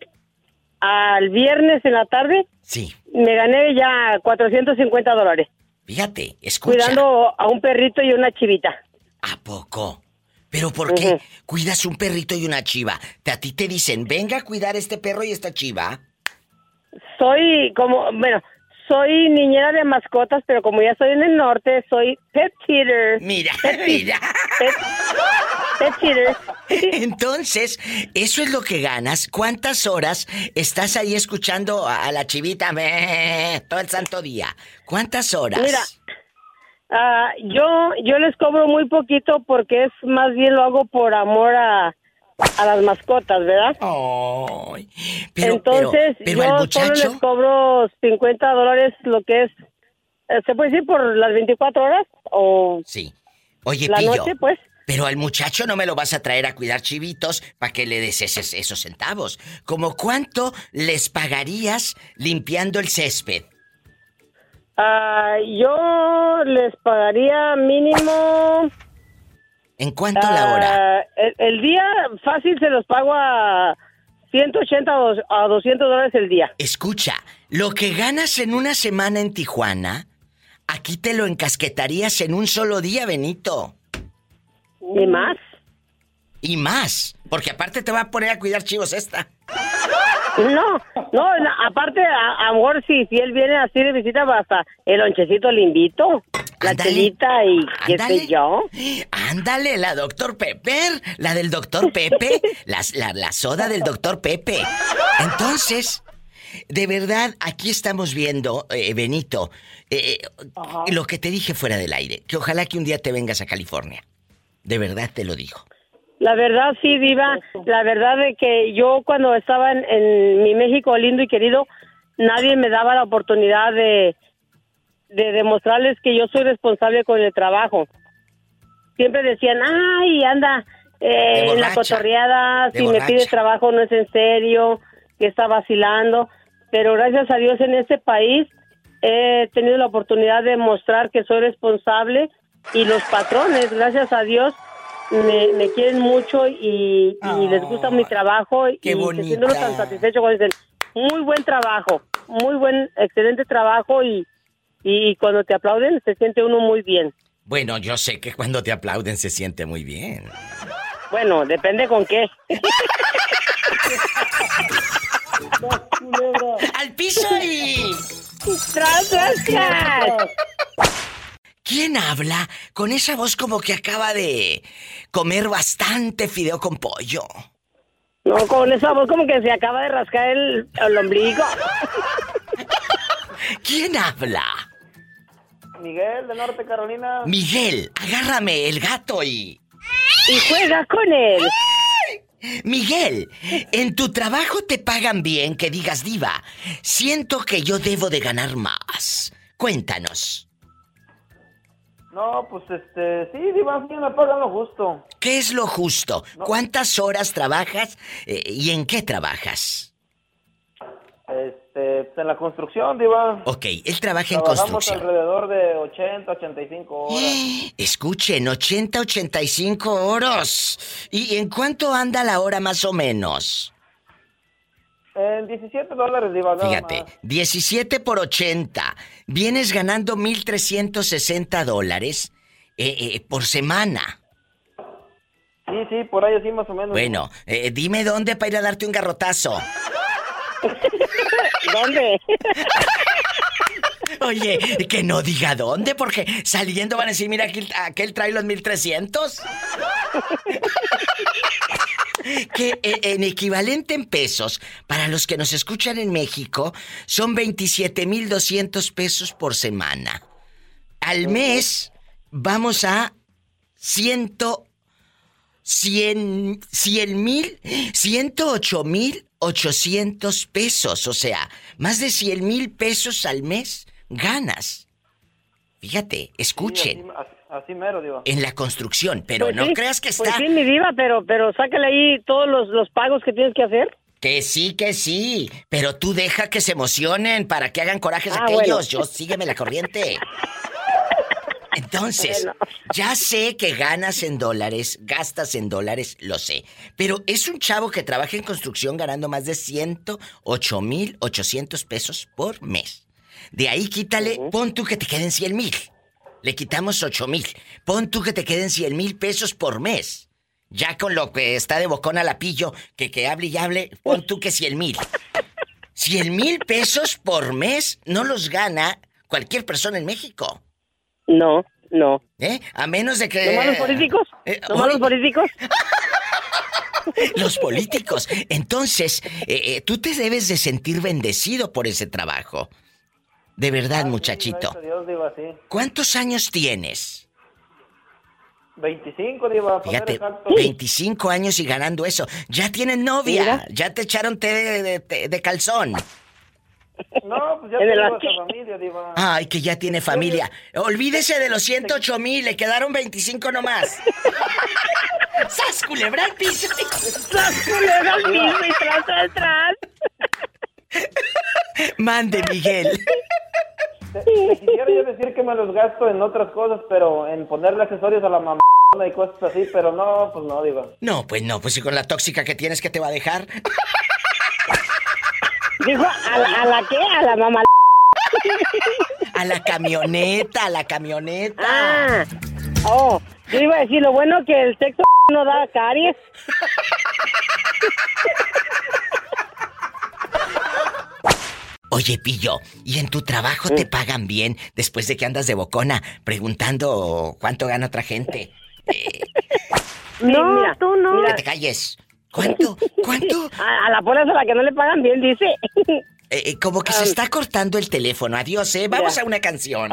al viernes en la tarde. Sí. Me gané ya 450 dólares. Fíjate, escucha. Cuidando a un perrito y una chivita. ¿A poco? ¿Pero por qué cuidas un perrito y una chiva? Te- A ti te dicen, venga a cuidar este perro y esta chiva. Soy como, bueno, soy niñera de mascotas, pero como ya estoy en el norte, soy pet sitter. Mira, Pet, [laughs] mira. Pet, pet sitter. [laughs] [laughs] Entonces, eso es lo que ganas. ¿Cuántas horas estás ahí escuchando a, la chivita todo el santo día? ¿Cuántas horas? Mira, ah, yo, yo les cobro muy poquito porque es más bien lo hago por amor a, a las mascotas, ¿verdad? pero- Entonces, pero- pero yo al solo muchacho- les cobro 50 dólares lo que es, eh, ¿se puede decir por las 24 horas? O Sí. Oye, la Pillo. noche, pues. Pero al muchacho no me lo vas a traer a cuidar chivitos para que le des esos, esos centavos. ¿Como cuánto les pagarías limpiando el césped? Ah, yo les pagaría mínimo... ¿En cuánto la hora? ah, El, el día fácil se los pago a 180 a dos- a 200 dólares el día. Escucha, lo que ganas en una semana en Tijuana, aquí te lo encasquetarías en un solo día, Benito. ¿Y más? Y más, porque aparte te va a poner a cuidar chivos esta. [laughs] No, no, aparte, a, a amor, si, si él viene así de visita, pues, hasta el lonchecito le invito. La chelita y qué sé yo. Ándale, la doctor Pepper, la del doctor Pepe, [laughs] las- la, la soda del doctor Pepe. Entonces, de verdad, aquí estamos viendo, eh, Benito, eh, eh, lo que te dije fuera del aire, que ojalá que un día te vengas a California. De verdad te lo digo. La verdad, sí, Diva. La verdad de que yo cuando estaba en, en mi México lindo y querido, nadie me daba la oportunidad de, de demostrarles que yo soy responsable con el trabajo. Siempre decían, ay, anda, eh, en la cotorreada, si me pide trabajo no es en serio, que está vacilando. Pero gracias a Dios en este país he tenido la oportunidad de mostrar que soy responsable y los patrones, gracias a Dios, me, me quieren mucho y, y les gusta mi trabajo y sienten uno tan bonita. satisfechos cuando dicen, muy buen trabajo, muy buen, excelente trabajo y, y cuando te aplauden se siente uno muy bien. Bueno, yo sé que cuando te aplauden se siente muy bien. Bueno, depende con qué. [laughs] ¡Al piso y... ¡Tras, tras, tras! ¿Quién habla con esa voz como que acaba de comer bastante fideo con pollo? No, con esa voz como que se acaba de rascar el, el ombligo. [laughs] ¿Quién habla? Miguel, de Norte Carolina. Miguel, agárrame el gato y... Y juega con él. Miguel, en tu trabajo te pagan bien, que digas diva. Siento que yo debo de ganar más. Cuéntanos, No, pues este, sí, sí me pagan lo justo. ¿qué es lo justo? ¿Cuántas horas trabajas eh, y en qué trabajas? Este, pues, en la construcción, Diva. Ok, él trabaja en Trabajamos construcción. alrededor de 80, 85 horas. [gasps] Escuchen, 80, 85 horas. ¿Y en cuánto anda la hora más o menos? En 17 dólares, Diva, nada Fíjate, más. 17 por 80. Vienes ganando 1.360 dólares eh, eh, por semana. Sí, sí, por ahí así más o menos. Bueno, eh, dime dónde para ir a darte un garrotazo. [laughs] ¿Dónde? [laughs] Oye, que no diga dónde, porque saliendo van a decir, mira, aquel, aquel trae los 1300. [laughs] que eh, en equivalente en pesos, para los que nos escuchan en México, son 27,200 pesos por semana. Al mes vamos a 100, 100, 100 mil, 108 mil 800 pesos, o sea, más de 100 mil pesos al mes ganas. Fíjate, escuchen, Sí, así, así- mero, Diva. en la construcción, pero Pues no sí, creas que Pues está... sí, mi diva, pero, pero sácale ahí todos los, los pagos que tienes que hacer. Que sí, que sí, pero tú deja que se emocionen para que hagan corajes Ah, aquellos. bueno. Yo sígueme la corriente. [laughs] Entonces, ya sé que ganas en dólares, gastas en dólares, lo sé. Pero es un chavo que trabaja en construcción ganando más de 108 mil 800 pesos por mes. De ahí quítale, pon tú que te queden 100 mil. Le quitamos 8 mil. Pon tú que te queden 100 mil pesos por mes. Ya con lo que está de bocón a la pillo, que, que hable y hable, pon tú que 100 mil. 100 mil pesos por mes no los gana cualquier persona en México. No, no. ¿Eh? A menos de que... ¿Nomás los políticos? Eh, ¿Nomás los políticos? [laughs] Los políticos. Entonces, eh, eh, tú te debes de sentir bendecido por ese trabajo. De verdad, muchachito. Gracias a Dios, Diva, sí. ¿Cuántos años tienes? 25, Diva, Fíjate, exacto. 25 años y ganando eso. Ya tienen novia. Mira. Ya te echaron té de, de- de calzón. No, pues ya tengo esa familia, Diva. Ay, que ya tiene familia. Olvídese de los 108 mil, le quedaron 25 nomás. [laughs] ¡Sas, culebra al piso! ¡Sas, culebra al piso y tras, tras, tras! [laughs] Mande, Miguel. Quisiera yo decir que me los gasto en otras cosas, pero en ponerle accesorios a la mamá y cosas así, pero no, pues no, Diva. No, pues no, pues si con la tóxica que tienes que te va a dejar. [laughs] Dijo, ¿a la, a la qué? ¿A la mamá? A la camioneta, a la camioneta. Ah, oh, yo iba a decir, lo bueno que el sexo no da caries. [laughs] Oye, Pillo, ¿y en tu trabajo te pagan bien después de que andas de bocona preguntando cuánto gana otra gente? [laughs] No, mira, tú no. Que te calles. ¿Cuánto? ¿Cuánto? [laughs] A, a la pola a la que no le pagan bien, dice. [laughs] Eh, eh, como que se está cortando el teléfono. Adiós, ¿eh? Vamos a una canción.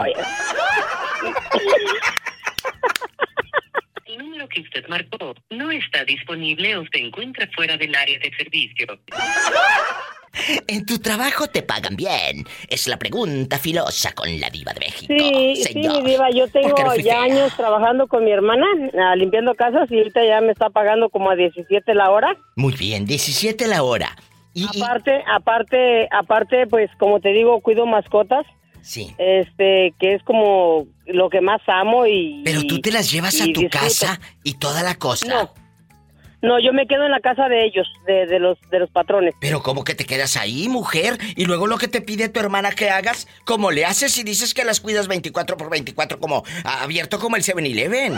El número que usted marcó no está disponible o se encuentra fuera del área de servicio. ¿En tu trabajo te pagan bien? Es la pregunta filosa con la diva de México. Sí, sí, señor. mi diva, yo ¿Por qué tengo no ya fea? años trabajando con mi hermana, ah, limpiando casas, y ahorita ya me está pagando como a 17 la hora. Muy bien, 17 la hora. Aparte, aparte, aparte, pues como te digo, cuido mascotas. Sí. Este, que es como lo que más amo y... Pero tú te las llevas a tu disfruto. casa y toda la cosa. No. No, yo me quedo en la casa de ellos, de, de los de los patrones. Pero ¿cómo que te quedas ahí, mujer? Y luego lo que te pide tu hermana que hagas, ¿cómo le haces y dices que las cuidas 24 por 24 como abierto como el 7-Eleven?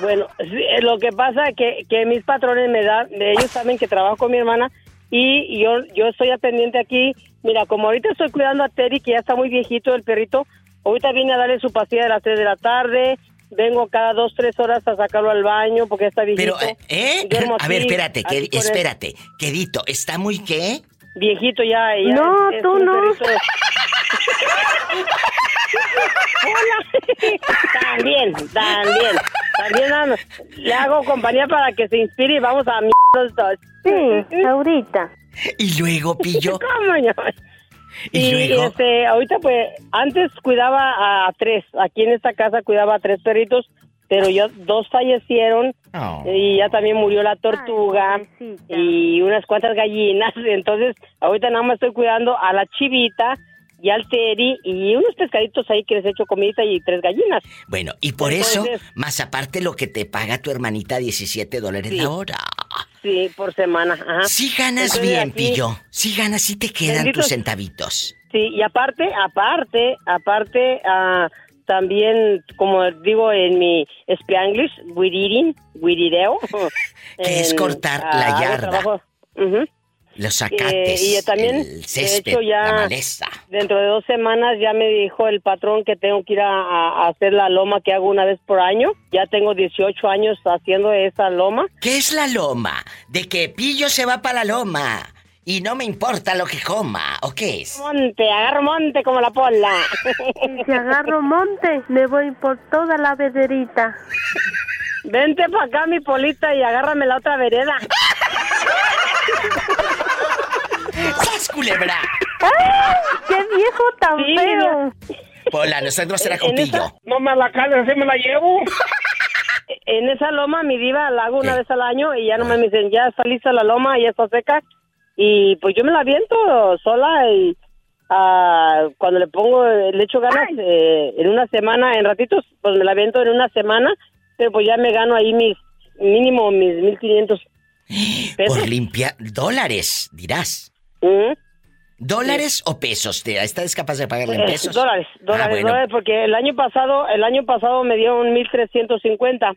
Bueno, sí, eh, lo que pasa es que, que mis patrones me dan, ellos saben que trabajo con mi hermana y yo yo estoy al pendiente aquí. Mira, como ahorita estoy cuidando a Terry, que ya está muy viejito el perrito, ahorita vine a darle su pastilla de las 3 de la tarde, vengo cada 2, 3 horas a sacarlo al baño porque está viejito. Pero, ¿eh? Duermo A ver, aquí, espérate, aquí que, espérate. Quedito, ¿está muy qué? Viejito ya, ya No, es- es tú no. [laughs] Hola. también, también. También ah, le hago compañía para que se inspire y vamos a mi los dos. Sí, ahorita. [laughs] Y luego, Pillo. ¿Cómo no? Y este, ahorita pues, antes cuidaba a tres, aquí en esta casa cuidaba a tres perritos, pero yo, dos fallecieron Oh. y ya también murió la tortuga y unas cuantas gallinas, [laughs] entonces ahorita nada más estoy cuidando a la chivita y al teri y unos pescaditos ahí que les he hecho comidita y tres gallinas. Bueno, y por eso, más aparte lo que te paga tu hermanita, 17 dólares Sí. la hora. Sí, por semana. Ajá. Sí ganas Entonces, bien, aquí- Pillo. Sí ganas, sí te quedan tus centavitos. Sí, y aparte, aparte, aparte, ah, también, como digo en mi spanglish, widirin, widireo. [laughs] Que es cortar ah, la yarda. Los Eh, acates, y también, el de césped, hecho, ya dentro de dos semanas ya me dijo el patrón que tengo que ir a, a hacer la loma que hago una vez por año. Ya tengo 18 años haciendo esa loma. ¿Qué es la loma? De que Pillo se va para la loma y no me importa lo que coma, ¿o qué es? Monte, agarro monte como la pola. Y [laughs] si agarro monte, me voy por toda la vederita. Vente para acá, mi polita, y agárrame la otra vereda. [laughs] ¡Sas, culebra! ¡Ay, qué viejo tan Sí, feo! Pola, nosotros será con En esa-. No me la cales, así me la llevo. [laughs] En esa loma, mi diva, la hago una vez al año y ya nomás me dicen, ya está lista la loma, ya está seca. Y pues yo me la aviento sola y ah, cuando le pongo, le echo ganas eh, en una semana, en ratitos, pues me la aviento en una semana, pero pues ya me gano ahí mis, mínimo mis 1500 pesos. Por limpia... Dólares, dirás. ¿Dólares o pesos? ¿Te estás capaz de pagarle en Eh, pesos? dólares, dólares, Ah, bueno, dólares, porque el año pasado, el año pasado me dieron 1350.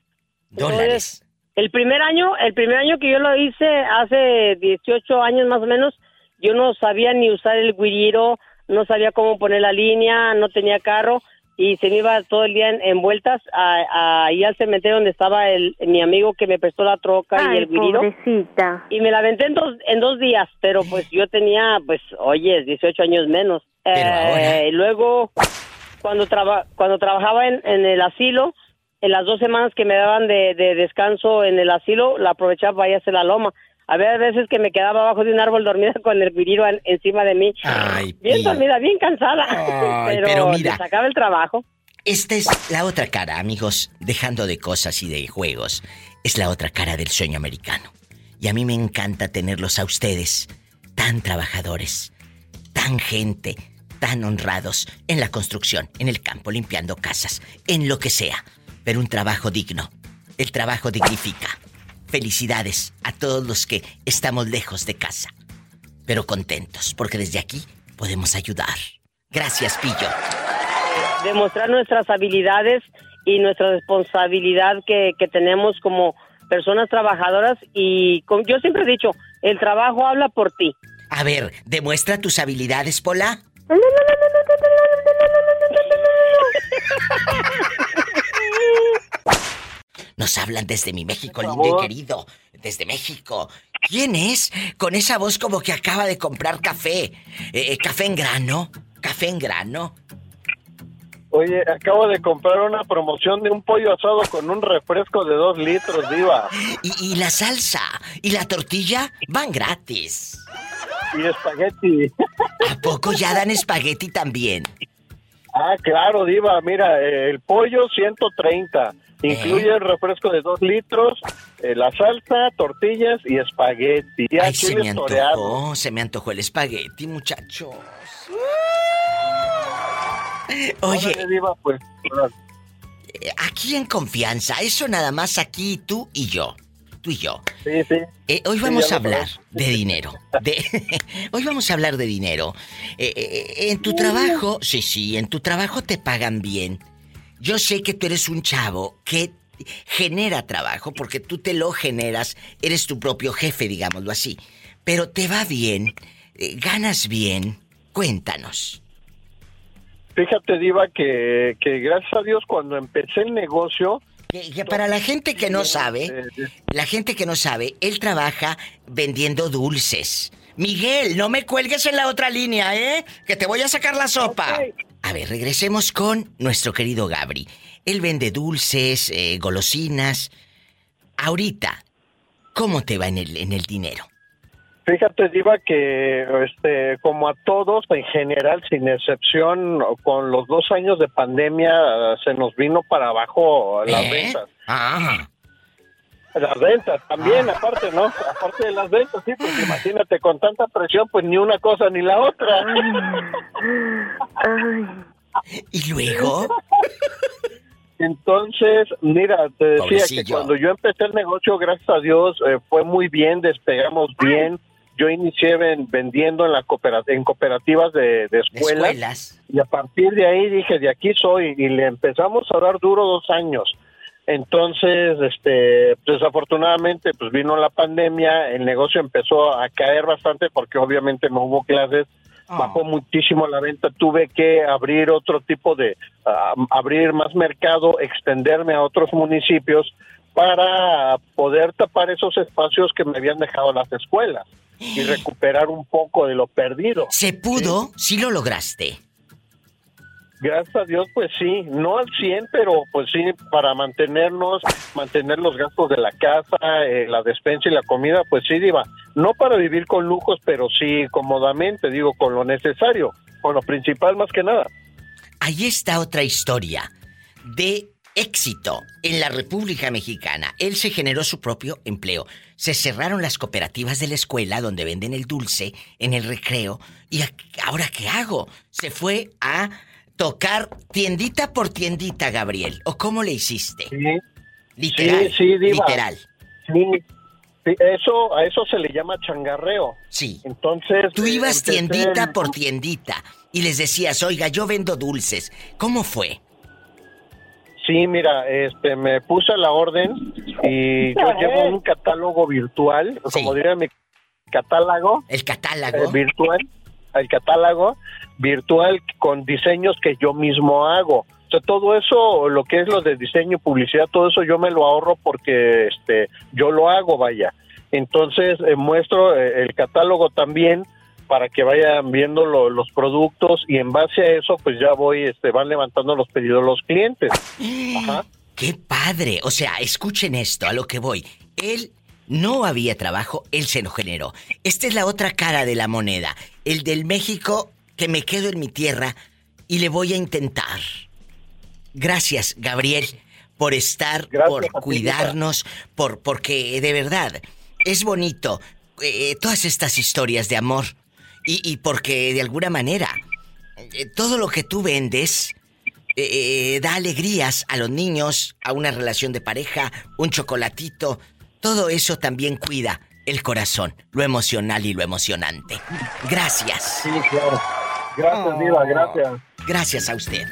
dólares. El primer año, el primer año que yo lo hice, hace 18 años más o menos, yo no sabía ni usar el guiriro, no sabía cómo poner la línea, no tenía carro y se me iba todo el día en, en vueltas a- a- ahí al cementerio donde estaba el, mi amigo que me prestó la troca y el pobrecita. Y me la aventé en dos, en dos días, pero pues yo tenía, pues, oye, 18 años menos. Eh, y luego, cuando, traba, cuando trabajaba en, en el asilo, en las dos semanas que me daban de, de descanso en el asilo, la aprovechaba para ir a hacer la loma. Había veces que me quedaba abajo de un árbol dormida con el guiriro en- encima de mí. Ay, bien dormida, bien cansada. Ay, [laughs] pero, pero mira. sacaba el trabajo. Esta es la otra cara, amigos, dejando de cosas y de juegos. Es la otra cara del sueño americano. Y a mí me encanta tenerlos a ustedes, tan trabajadores, tan gente, tan honrados en la construcción, en el campo, limpiando casas, en lo que sea. Pero un trabajo digno. El trabajo dignifica. Felicidades a todos los que estamos lejos de casa. pero contentos, porque desde aquí podemos ayudar. Gracias, Pillo. Demostrar nuestras habilidades y nuestra responsabilidad que, que tenemos como personas trabajadoras y con- yo siempre he dicho, el trabajo habla por ti. A ver, demuestra tus habilidades, Pola. [laughs] Nos hablan desde mi México lindo y querido. Desde México. ¿Quién es? Con esa voz como que acaba de comprar café. Eh, eh, café en grano. Café en grano. Oye, acabo de comprar una promoción de un pollo asado con un refresco de dos litros, Diva. Y, y la salsa y la tortilla van gratis. Y espagueti. ¿A poco ya dan espagueti también? Ah, claro, Diva. Mira, eh, el pollo 130. Incluye ¿Eh? el refresco de dos litros, eh, la salsa, tortillas y espagueti. Y Ay, se me antojó, se me antojó el espagueti, muchachos. Oye, Órale, Diva, pues. aquí en confianza, eso nada más aquí tú y yo. Tú y yo. Sí, sí. Eh, hoy Sí, vamos a hablar de dinero. [laughs] Hoy vamos a hablar de dinero. En tu trabajo, sí, sí, en tu trabajo te pagan bien. Yo sé que tú eres un chavo que genera trabajo porque tú te lo generas, eres tu propio jefe, digámoslo así. Pero te va bien, eh, ganas bien. Cuéntanos. Fíjate, Diva, que, que gracias a Dios cuando empecé el negocio... Que, que para la gente que no sabe, la gente que no sabe, él trabaja vendiendo dulces. Miguel, no me cuelgues en la otra línea, ¿eh? Que te voy a sacar la sopa. A ver, regresemos con nuestro querido Gabri. Él vende dulces, eh, golosinas. Ahorita, ¿cómo te va en el, en el dinero? Fíjate, Diva, que este, como a todos, en general, sin excepción, con los dos años de pandemia, se nos vino para abajo las ¿Eh? ventas. Ah. Las ventas también, aparte, ¿no? Aparte de las ventas, sí, pues imagínate, con tanta presión, pues ni una cosa ni la otra. ¿Y luego? Entonces, mira, te decía que cuando yo empecé el negocio, gracias a Dios, eh, fue muy bien, despegamos bien. Yo inicié ven- vendiendo en, la coopera- en cooperativas de, de escuelas. escuelas. Y a partir de ahí dije, de aquí soy. Y le empezamos a dar duro dos años. Entonces, este, desafortunadamente, pues vino la pandemia, el negocio empezó a caer bastante porque obviamente no hubo clases, bajó muchísimo la venta, tuve que abrir otro tipo de, ah, abrir más mercado, extenderme a otros municipios para poder tapar esos espacios que me habían dejado las escuelas y recuperar un poco de lo perdido. ¿Se pudo? Sí lo lograste. Gracias a Dios, pues sí, no al 100, pero pues sí, para mantenernos, mantener los gastos de la casa, eh, la despensa y la comida, pues sí, Diva. No para vivir con lujos, pero sí cómodamente, digo, con lo necesario, con lo principal más que nada. Ahí está otra historia de éxito en la República Mexicana. Él se generó su propio empleo. Se cerraron las cooperativas de la escuela donde venden el dulce en el recreo. ¿Y ahora qué hago? Se fue a tocar tiendita por tiendita, Gabriel. ¿O cómo le hiciste? Literal. Sí, sí, Diva. Literal. Sí, sí, eso, a eso se le llama changarreo. Sí. Entonces... Tú eh, ibas empecé tiendita en- por tiendita y les decías, oiga, yo vendo dulces. ¿Cómo fue? Sí, mira, este, me puse a la orden y yo llevo un catálogo virtual, como diría mi catálogo. El catálogo. virtual, el catálogo virtual con diseños que yo mismo hago. O sea, todo eso, lo que es lo de diseño y publicidad, todo eso yo me lo ahorro porque este, yo lo hago, vaya. Entonces, eh, muestro eh, el catálogo también para que vayan viendo lo- los productos y en base a eso, pues ya voy, este, van levantando los pedidos los clientes. Ajá. ¡Qué padre! O sea, escuchen esto, a lo que voy. Él no había trabajo, él se lo generó. Esta es la otra cara de la moneda. El del México que me quedo en mi tierra y le voy a intentar. Gracias, Gabriel, por estar, por cuidarnos, por porque de verdad es bonito eh, todas estas historias de amor y, y porque de alguna manera eh, todo lo que tú vendes eh, eh, da alegrías a los niños, a una relación de pareja, un chocolatito. Todo eso también cuida el corazón, lo emocional y lo emocionante. Gracias. Sí, claro. Gracias, Diva, gracias. Gracias a usted.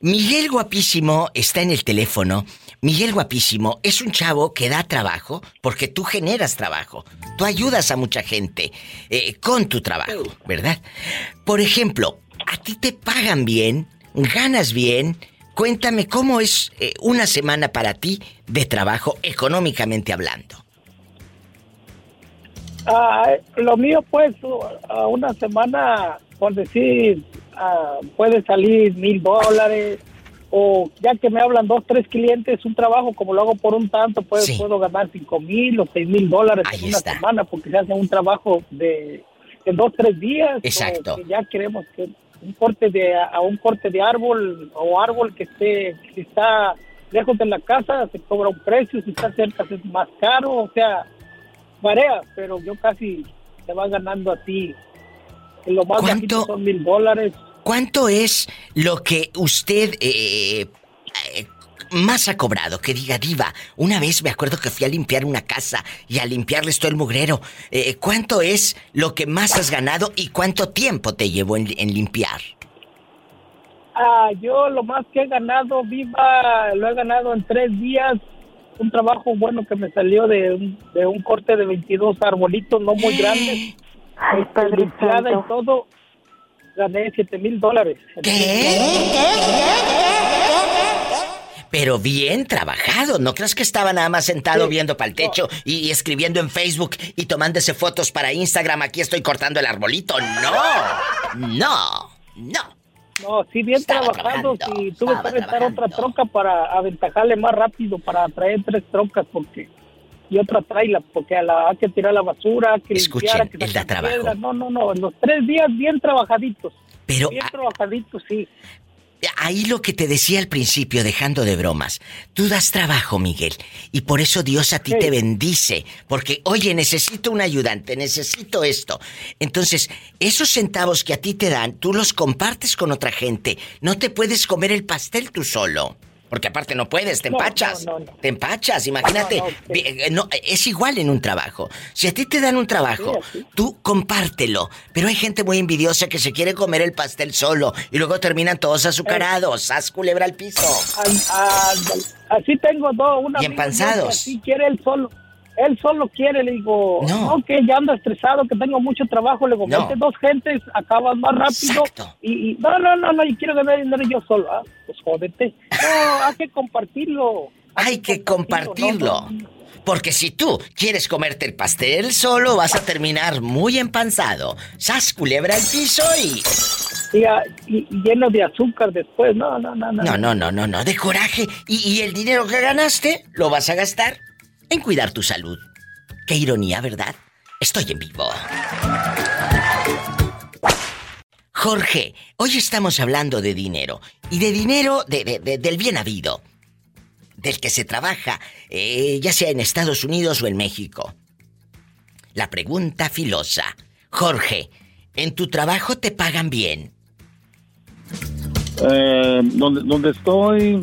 Miguel Guapísimo está en el teléfono. Miguel Guapísimo es un chavo que da trabajo porque tú generas trabajo. Tú ayudas a mucha gente eh, con tu trabajo, ¿verdad? Por ejemplo, ¿a ti te pagan bien? ¿Ganas bien? Cuéntame cómo es eh, una semana para ti de trabajo económicamente hablando. Ah, lo mío, pues, a una semana, por decir, ah, puede salir mil dólares, o ya que me hablan dos, tres clientes, un trabajo, como lo hago por un tanto, pues puedo ganar cinco mil o seis mil dólares en una semana, porque se hace un trabajo de, de dos, tres días. Exacto. que ya queremos que un corte de, a un corte de árbol, o árbol que esté, que está lejos de la casa, se cobra un precio, si está cerca es más caro, o sea, varía, pero yo casi te va ganando a ti. Lo más bajito son mil dólares. ¿Cuánto es lo que usted eh, eh, más ha cobrado? Que diga, diva, una vez me acuerdo que fui a limpiar una casa y a limpiarles todo el mugrero. Eh, ¿Cuánto es lo que más has ganado y cuánto tiempo te llevó en, en limpiar? Ah, yo lo más que he ganado, viva, lo he ganado en tres días. Un trabajo bueno que me salió de un, de un corte de 22 arbolitos, no muy grandes. Ay, Este, Padre limpiada y todo. Gané 7 mil dólares. Pero bien trabajado, no creas que estaba nada más sentado viendo para el techo y, y escribiendo en Facebook y tomándose fotos para Instagram, aquí estoy cortando el arbolito. No, no, no. No, sí, bien trabajado. Sí, tuve que rentar otra troca para aventajarle más rápido, para traer tres trocas, porque. Y otra traila, porque a la, hay que tirar la basura, hay que Escuchen, limpiar, hay que él da trabajo. piedra. No, no, no. Los tres días bien trabajaditos. Pero Bien a- trabajaditos, sí. Ahí lo que te decía al principio, dejando de bromas. Tú das trabajo, Miguel. Y por eso Dios a ti te bendice. Porque, oye, necesito un ayudante, necesito esto. Entonces, esos centavos que a ti te dan, tú los compartes con otra gente. No te puedes comer el pastel tú solo. Porque aparte no puedes, te empachas. no, no, no. Te empachas, imagínate. No, eh, no, es igual en un trabajo. Si a ti te dan un trabajo, tú compártelo. Pero hay gente muy envidiosa que se quiere comer el pastel solo y luego terminan todos azucarados. Haz culebra al piso. Así tengo dos, una Y empanzados. Así quiere él solo. Él solo quiere, le digo, no, que ya ando estresado, que tengo mucho trabajo, le digo, No. dos gentes, acabas más rápido. Y, y- no, no, no, no, y quiero ganar dinero yo solo. Ah, pues jódete. No, [laughs] hay que compartirlo. Hay que compartirlo. Porque si tú quieres comerte el pastel solo, vas a terminar muy empanzado. Sas culebra al piso y. Y, y- y lleno de azúcar después. No, no, no, no. No, no, no, no, no, de coraje. Y, y el dinero que ganaste lo vas a gastar en cuidar tu salud. Qué ironía, ¿verdad? Estoy en vivo. Jorge, hoy estamos hablando de dinero. Y de dinero de- de- de- del bien habido. Del que se trabaja, eh, ya sea en Estados Unidos o en México. La pregunta filosa. Jorge, ¿en tu trabajo te pagan bien? Eh, donde, donde estoy,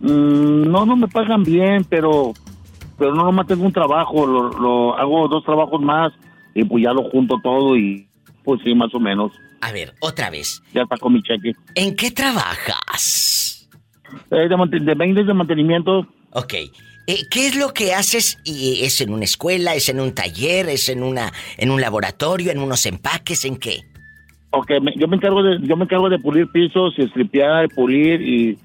mm, no, no me pagan bien, pero, pero no nomás tengo un trabajo, lo, lo- hago dos trabajos más y pues ya lo junto todo y pues sí, más o menos. A ver, otra vez. Ya saco mi cheque. ¿En qué trabajas? Eh, de, de de mantenimiento. Ok. Eh, ¿Qué es lo que haces? ¿Y ¿Es en una escuela? ¿Es en un taller? ¿Es en una en un laboratorio? ¿En unos empaques? ¿En qué? Ok, me- yo me encargo de, yo me encargo de pulir pisos, y estripear, pulir y,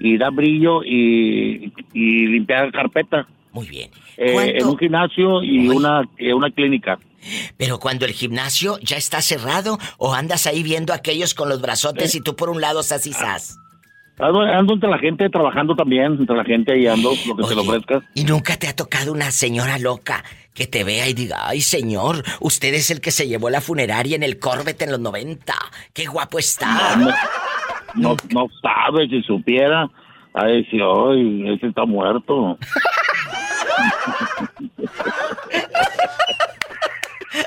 y dar brillo y, y limpiar carpeta. Muy bien. Eh, ¿Cuánto- en un gimnasio y una, eh, una clínica. Pero cuando el gimnasio ya está cerrado o andas ahí viendo a aquellos con los brazotes y tú por un lado sas y sas. Ando, ando entre la gente trabajando también, entre la gente y ando lo que se le ofrezca. ¿Y nunca te ha tocado una señora loca que te vea y diga, ay señor, usted es el que se llevó la funeraria en el Corvette en los 90? ¡Qué guapo está! No, no sabe si supiera. Ay, sí, ay, ese está muerto.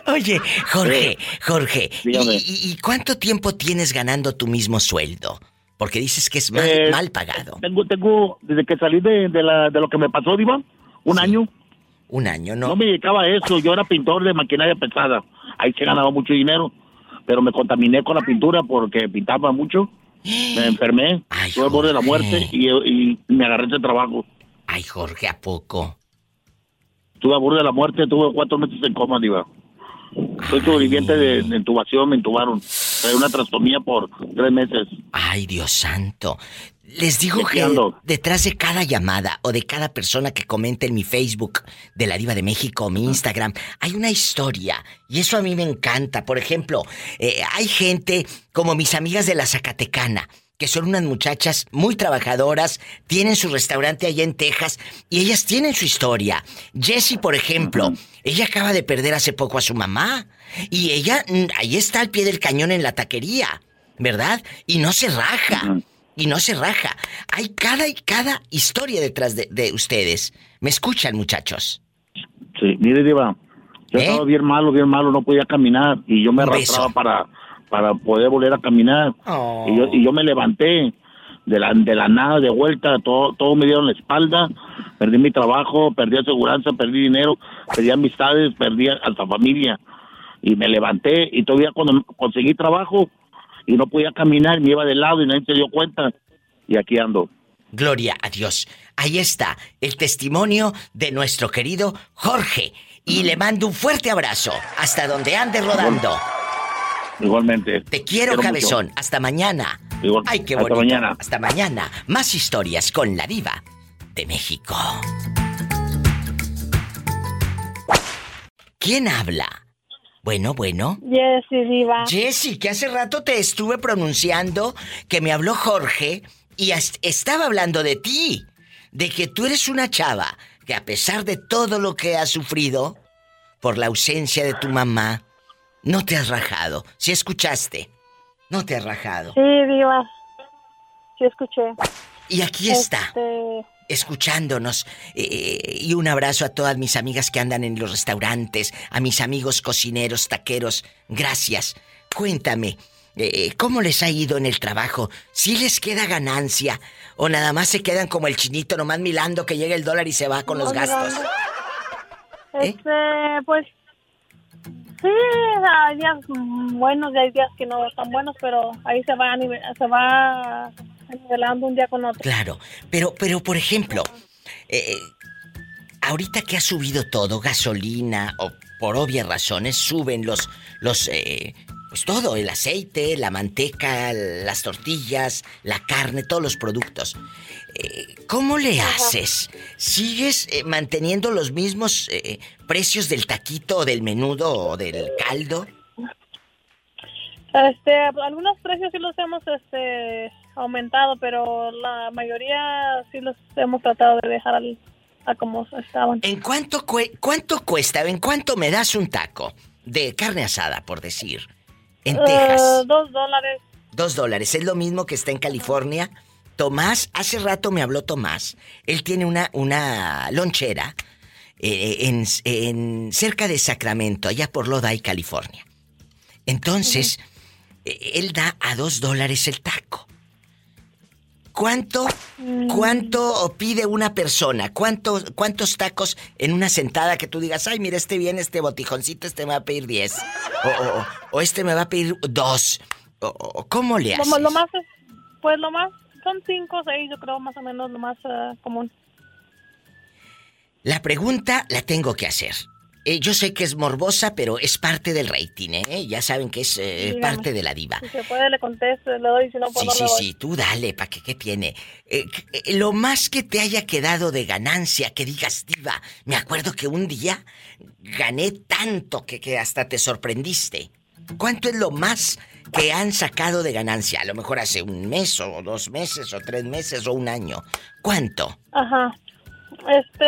Oye, Jorge, Jorge, ¿y, y- cuánto tiempo tienes ganando tu mismo sueldo? Porque dices que es mal, Eh, mal pagado. Tengo, tengo, desde que salí de, de, la, de lo que me pasó, Diva, un año. Un año, ¿no? No me dedicaba a eso, yo era pintor de maquinaria pesada. Ahí se ganaba mucho dinero, pero me contaminé con la pintura porque pintaba mucho. Me enfermé, tuve el borde de la muerte y, y me agarré ese trabajo. Ay, Jorge, ¿a poco? Tuve al borde de la muerte, tuve cuatro meses en coma, diva. Soy sobreviviente de, de intubación, me intubaron. Trae una trastomía por tres meses. Ay, Dios santo. Les digo ¿De qué que ando? detrás de cada llamada o de cada persona que comenta en mi Facebook de la Diva de México o mi Instagram, hay una historia. Y eso a mí me encanta. Por ejemplo, eh, hay gente como mis amigas de la Zacatecana, que son unas muchachas muy trabajadoras, tienen su restaurante allá en Texas y ellas tienen su historia. Jessie, por ejemplo, ella acaba de perder hace poco a su mamá y ella mm, ahí está al pie del cañón en la taquería, ¿verdad? Y no se raja. Y no se raja. Hay cada y cada historia detrás de, de ustedes. ¿Me escuchan, muchachos? Sí, mire, Diva, yo ¿Eh? estaba bien malo, bien malo, no podía caminar y yo me arrastraba para, para poder volver a caminar. Oh. Y, yo, y yo me levanté de la, de la nada, de vuelta, todo, todo me dieron la espalda, perdí mi trabajo, perdí aseguranza, perdí dinero, perdí amistades, perdí hasta familia. Y me levanté y todavía cuando conseguí trabajo y no podía caminar, me iba de lado y nadie se dio cuenta. Y aquí ando. Gloria a Dios. Ahí está el testimonio de nuestro querido Jorge. Y le mando un fuerte abrazo hasta donde ande rodando. Igualmente. Te quiero, cabezón. Hasta mañana. Igual- Ay, qué hasta bonito. mañana. Hasta mañana. Más historias con la diva de México. ¿Quién habla? Bueno, bueno. Jessy, diva. Jessy, que hace rato te estuve pronunciando que me habló Jorge y estaba hablando de ti, de que tú eres una chava que a pesar de todo lo que has sufrido por la ausencia de tu mamá, no te has rajado. Si escuchaste, no te has rajado. Sí, diva. Sí, escuché. Y aquí está, Este, escuchándonos. Eh, y un abrazo a todas mis amigas que andan en los restaurantes, a mis amigos cocineros, taqueros. Gracias. Cuéntame, eh, ¿cómo les ha ido en el trabajo? ¿Si les queda ganancia? ¿O nada más se quedan como el chinito, nomás milando que llega el dólar y se va con los gastos? Este, pues. Sí, hay días buenos y hay días que no están buenos, pero ahí se va, se va nivelando un día con otro. Claro, pero, pero por ejemplo, eh, ahorita que ha subido todo, gasolina, o por obvias razones, suben los, los, eh, pues todo, el aceite, la manteca, las tortillas, la carne, todos los productos. Eh, ¿Cómo le haces? ¿Sigues eh, manteniendo los mismos eh, precios del taquito o del menudo o del caldo? Este, algunos precios sí los hemos este, aumentado, pero la mayoría sí los hemos tratado de dejar al- a como estaban. ¿En cuánto, cue- cuánto cuesta? ¿En cuánto me das un taco de carne asada, por decir? En Eh, Texas. dos dólares. Dos dólares. Es lo mismo que está en California. Tomás, hace rato me habló Tomás. Él tiene una, una lonchera eh, en, en- cerca de Sacramento, allá por Lodi, California. Entonces, eh, él da a dos dólares el taco. ¿Cuánto, cuánto pide una persona? ¿Cuánto, ¿Cuántos tacos en una sentada que tú digas, ay, mira, este viene, este botijoncito, este me va a pedir 10? O, o- o este me va a pedir dos. O- o- ¿Cómo le haces? Lo más, es- pues lo más, son cinco o seis, yo creo, más o menos lo más eh, común. La pregunta la tengo que hacer. Eh, yo sé que es morbosa, pero es parte del rating, ¿eh? Ya saben que es eh, parte de la diva. Si se puede, le contesto, le doy, si no, pues Sí, no sí, le doy. sí, tú dale, ¿para qué, qué tiene? Eh, eh, lo más que te haya quedado de ganancia, que digas, diva, me acuerdo que un día gané tanto que, que hasta te sorprendiste. ¿Cuánto es lo más que han sacado de ganancia? A lo mejor hace un mes o dos meses o tres meses o un año. ¿Cuánto? Ajá. Este,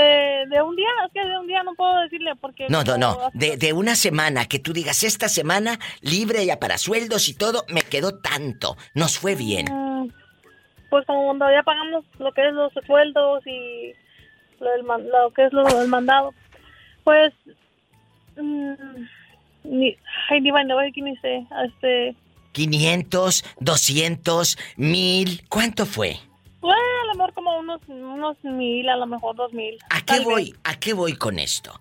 de un día, es que de un día no puedo decirle porque... No, no, no. De, de una semana, que tú digas, esta semana, libre ya para sueldos y todo, me quedó tanto. Nos fue bien. Mm, Pues como cuando ya pagamos lo que es los sueldos y lo, del lo que es lo del mandado, pues... mm, ni, ay, ni bueno, ni sé. Este, 500, 200, 1000. ¿Cuánto fue? Pues a lo mejor como unos, unos mil, a lo mejor dos mil. ¿A qué voy? ¿A qué voy con esto?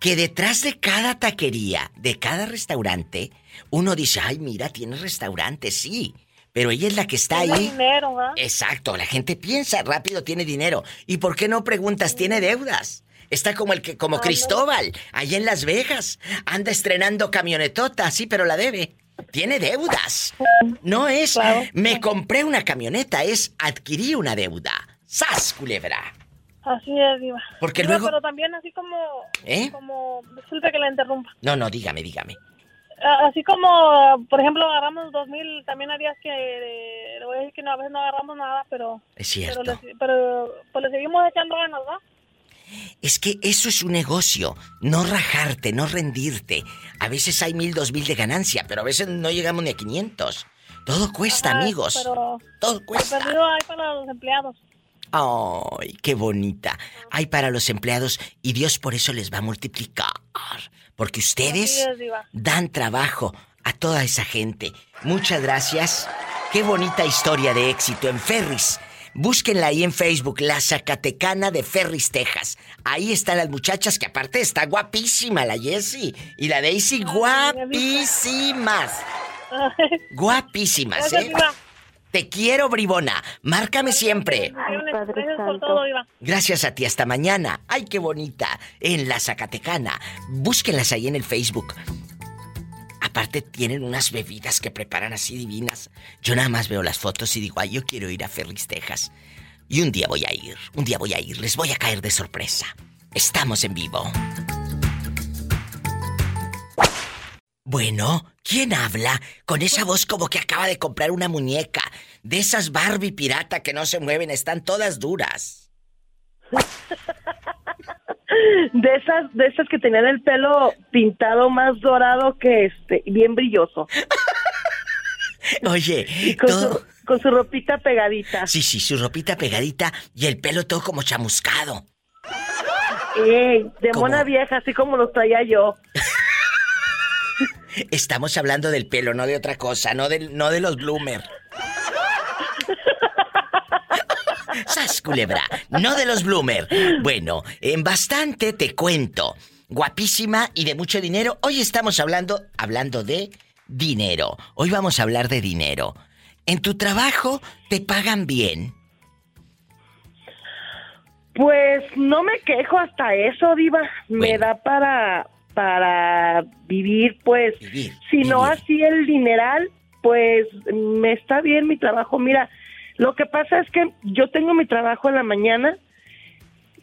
Que detrás de cada taquería, de cada restaurante, uno dice, ay, mira, tiene restaurante, sí. Pero ella es la que está Tiene ahí. dinero. Exacto, la gente piensa rápido, tiene dinero. ¿Y por qué no preguntas, tiene deudas? Está como el que, como Ah. Cristóbal, allá en Las Vegas. Anda estrenando camionetota, sí, pero la debe. Tiene deudas. No es, me compré una camioneta, es adquirí una deuda. ¡Sas, culebra! Así es, Diva. Porque Diva, luego- Pero también así como... ¿Eh? Como... Disculpe que la interrumpa. No, no, dígame, dígame. Ah, Así como, por ejemplo, agarramos dos mil, también hay días que... eh, le voy a decir que no, a veces no agarramos nada, pero... Es cierto. Pero, le, pero pues le seguimos echando ganas, ¿va? Es que eso es un negocio. No rajarte, no rendirte. A veces hay mil, dos mil de ganancia, pero a veces no llegamos ni a 500. Todo cuesta, Ajá, amigos. Pero... Todo cuesta. Hay para los empleados. ¡Ay, qué bonita! Hay para los empleados y Dios por eso les va a multiplicar. Porque ustedes dan trabajo a toda esa gente. Muchas gracias. Qué bonita historia de éxito en Ferris. Búsquenla ahí en Facebook, La Zacatecana de Ferris, Texas. Ahí están las muchachas que aparte está guapísima la Jessie y la Daisy guapísimas. Guapísimas, ¿eh? Te quiero, bribona. Márcame siempre. Gracias por todo, Diva. Gracias a ti, hasta mañana. ¡Ay, qué bonita! En la Zacatecana. Búsquenlas ahí en el Facebook. Aparte, tienen unas bebidas que preparan así divinas. Yo nada más veo las fotos y digo, ay, yo quiero ir a Ferris, Texas. Y un día voy a ir, un día voy a ir, les voy a caer de sorpresa. Estamos en vivo. Bueno, ¿quién habla? Con esa voz como que acaba de comprar una muñeca. De esas Barbie pirata que no se mueven, están todas duras. [laughs] De esas, de esas que tenían el pelo pintado más dorado que este, bien brilloso. [laughs] Oye, Con, todo... su, con su ropita pegadita. Sí, sí, su ropita pegadita y el pelo todo como chamuscado. Ey, de ¿Cómo? mona vieja, así como los traía yo. [laughs] Estamos hablando del pelo, no de otra cosa, no de, no de los bloomer. ¡Sas, culebra! No de los bloomer. Bueno, en bastante te cuento. Guapísima y de mucho dinero. Hoy estamos hablando, hablando de dinero. Hoy vamos a hablar de dinero. ¿En tu trabajo te pagan bien? Pues no me quejo hasta eso, Diva. Me da para, para vivir, pues. si no así el dineral, pues me está bien mi trabajo. Mira, lo que pasa es que yo tengo mi trabajo en la mañana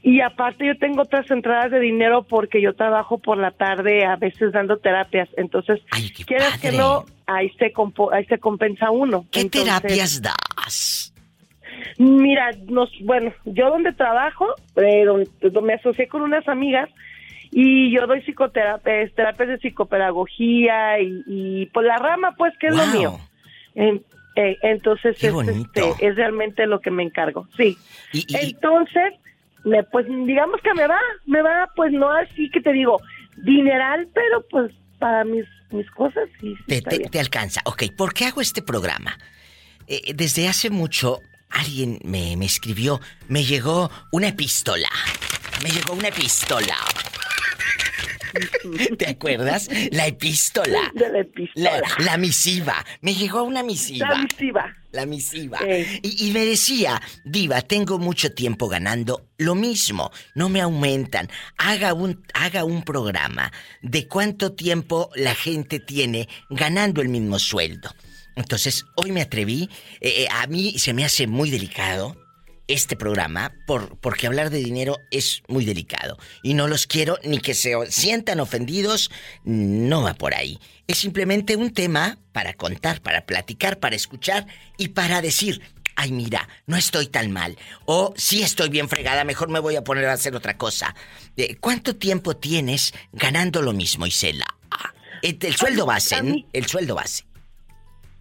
y aparte yo tengo otras entradas de dinero porque yo trabajo por la tarde a veces dando terapias. Entonces, quieres que no, ahí se, compo- ahí se compensa uno. ¿Qué Entonces, terapias das? Mira, nos, bueno, yo donde trabajo, eh, donde, donde me asocié con unas amigas y yo doy psicoterapia, terapias de psicopedagogía y, y por la rama, pues, que es lo mío. Eh, entonces, es, este, es realmente lo que me encargo, sí. Entonces, me, pues, digamos que me va, me va, pues, no así que te digo, dineral, pero pues, para mis, mis cosas, sí. sí Te, te- alcanza. Ok, ¿por qué hago este programa? Eh, desde hace mucho alguien me, me escribió, me llegó una epístola. Me llegó una epístola. [laughs] ¿Te acuerdas? La epístola. De la epístola. La, la misiva. Me llegó una misiva. La misiva. La misiva. Y me decía, Diva, tengo mucho tiempo ganando lo mismo. No me aumentan. Haga un, haga un programa de cuánto tiempo la gente tiene ganando el mismo sueldo. Entonces, hoy me atreví. eh, eh, a mí se me hace muy delicado este programa por, porque hablar de dinero es muy delicado. Y no los quiero ni que se sientan ofendidos. No va por ahí. Es simplemente un tema para contar, para platicar, para escuchar y para decir, ay mira, no estoy tan mal. O sí estoy bien fregada, mejor me voy a poner a hacer otra cosa. Eh, ¿Cuánto tiempo tienes ganando lo mismo, Isela? Ah, el, el sueldo base, el sueldo base.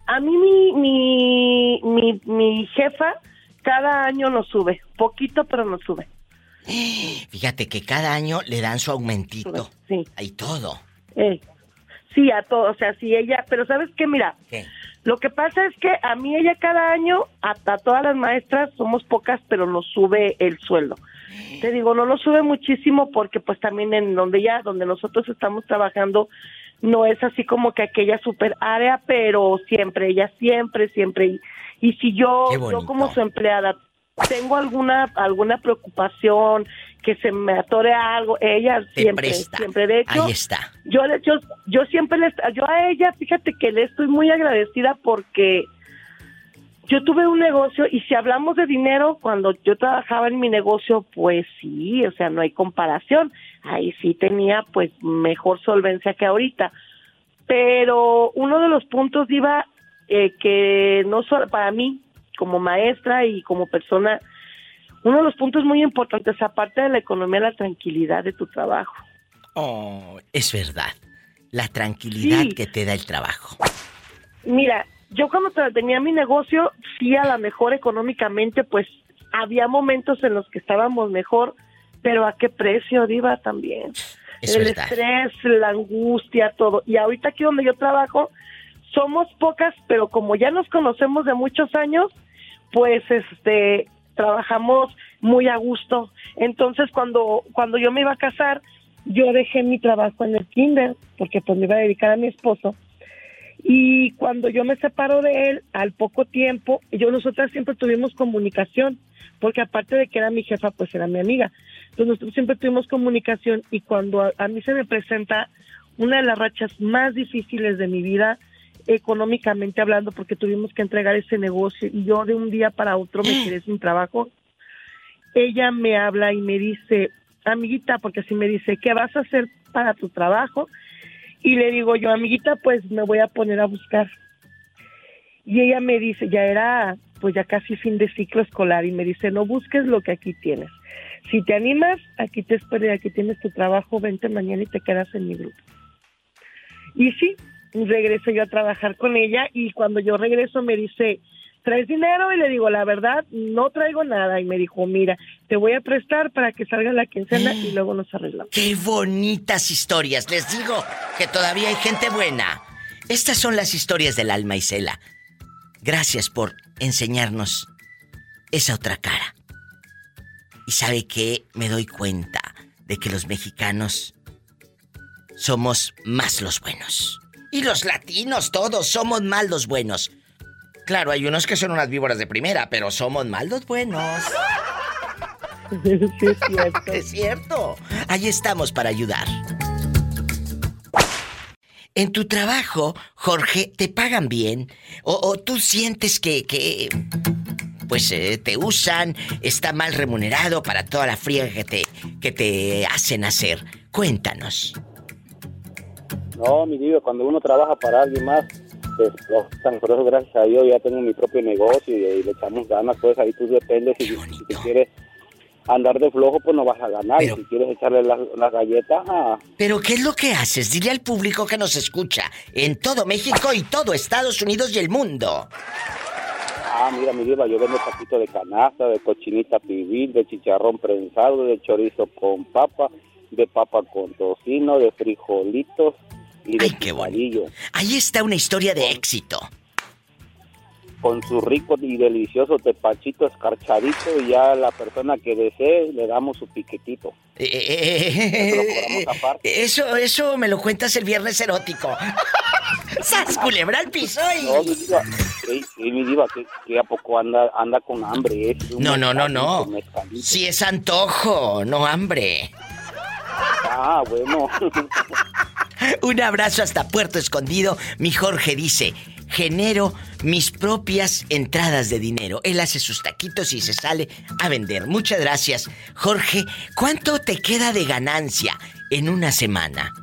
A mí mi, mi, mi, mi jefa cada año nos sube, poquito pero nos sube. [gasps] Fíjate que cada año le dan su aumentito. Sí. Hay todo. Eh, sí, a todo, o sea, sí ella, pero ¿sabes qué? Mira, ¿Qué? Lo que pasa es que a mí ella cada año, hasta todas las maestras, somos pocas, pero nos sube el sueldo. [gasps] Te digo, no lo sube muchísimo porque pues también en donde ya, donde nosotros estamos trabajando, no es así como que aquella super área, pero siempre, ella siempre, siempre. Y, si yo, yo como su empleada tengo alguna alguna preocupación, que se me atore algo, ella siempre, siempre, de hecho, Ahí está. yo le yo, yo siempre le, yo a ella, fíjate que le estoy muy agradecida porque yo tuve un negocio y si hablamos de dinero, cuando yo trabajaba en mi negocio, pues sí, o sea, no hay comparación. Ahí sí tenía pues mejor solvencia que ahorita. Pero uno de los puntos iba eh, que no solo para mí como maestra y como persona, uno de los puntos muy importantes aparte de la economía, la tranquilidad de tu trabajo. Oh, es verdad. La tranquilidad Sí. que te da el trabajo. Mira, yo cuando tenía mi negocio, sí a lo mejor económicamente, pues había momentos en los que estábamos mejor, pero a qué precio, Diva, también. Es El verdad. estrés, la angustia, todo. Y ahorita aquí donde yo trabajo, somos pocas, pero como ya nos conocemos de muchos años, pues este trabajamos muy a gusto. Entonces cuando cuando yo me iba a casar, yo dejé mi trabajo en el kinder porque pues me iba a dedicar a mi esposo. Y cuando yo me separo de él, al poco tiempo, yo nosotras siempre tuvimos comunicación, porque aparte de que era mi jefa, pues era mi amiga. Entonces nosotros siempre tuvimos comunicación y cuando a, a mí se me presenta una de las rachas más difíciles de mi vida, económicamente hablando, porque tuvimos que entregar ese negocio y yo de un día para otro me quedé sin trabajo, ella me habla y me dice, amiguita, porque así me dice, ¿qué vas a hacer para tu trabajo? Y le digo yo, amiguita, pues me voy a poner a buscar. Y ella me dice, ya era pues ya casi fin de ciclo escolar y me dice, no busques lo que aquí tienes. Si te animas, aquí te espero y aquí tienes tu trabajo, vente mañana y te quedas en mi grupo. Y sí, regreso yo a trabajar con ella y cuando yo regreso me dice, ¿traes dinero? Y le digo, la verdad, no traigo nada. Y me dijo, mira, te voy a prestar para que salga la quincena y luego nos arreglamos. ¡Qué bonitas historias! Les digo que todavía hay gente buena. Estas son las historias del alma Isela. Gracias por enseñarnos esa otra cara. Y sabe que me doy cuenta de que los mexicanos somos más los buenos. Y los latinos todos somos más los buenos. Claro, hay unos que son unas víboras de primera, pero somos más los buenos. Sí, es cierto. [laughs] Es cierto. Ahí estamos para ayudar. En tu trabajo, Jorge, ¿te pagan bien? ¿O, o tú sientes que, que pues eh, te usan, está mal remunerado para toda la fría que te, que te hacen hacer? Cuéntanos. No, mi diva, cuando uno trabaja para alguien más, pues están. por eso gracias a Dios ya tengo mi propio negocio y, y le echamos ganas, pues ahí tú dependes si, si te quieres andar de flojo, pues no vas a ganar. Y si quieres echarle las, las galletas, ah, Pero ¿qué es lo que haces? Dile al público que nos escucha en todo México y todo Estados Unidos y el mundo. ah, mira mi diva, yo vendo taquito de canasta, de cochinita pibil, de chicharrón prensado, de chorizo con papa, de papa con tocino, de frijolitos y de picadillo. Ahí está una historia de éxito. con su rico y delicioso tepachito escarchadito y ya a la persona que desee le damos su piquetito. Eso lo cobramos aparte. Eso, eso me lo cuentas el viernes erótico. [laughs] ¡Sas, culebra al piso! y- No, mi diva, mi que, que a poco anda, anda con hambre. No, no, no, no. Si es antojo, no hambre. Ah, bueno. [laughs] [laughs] Un abrazo hasta Puerto Escondido. Mi Jorge dice, genero mis propias entradas de dinero. Él hace sus taquitos y se sale a vender. Muchas gracias. Jorge, ¿cuánto te queda de ganancia en una semana?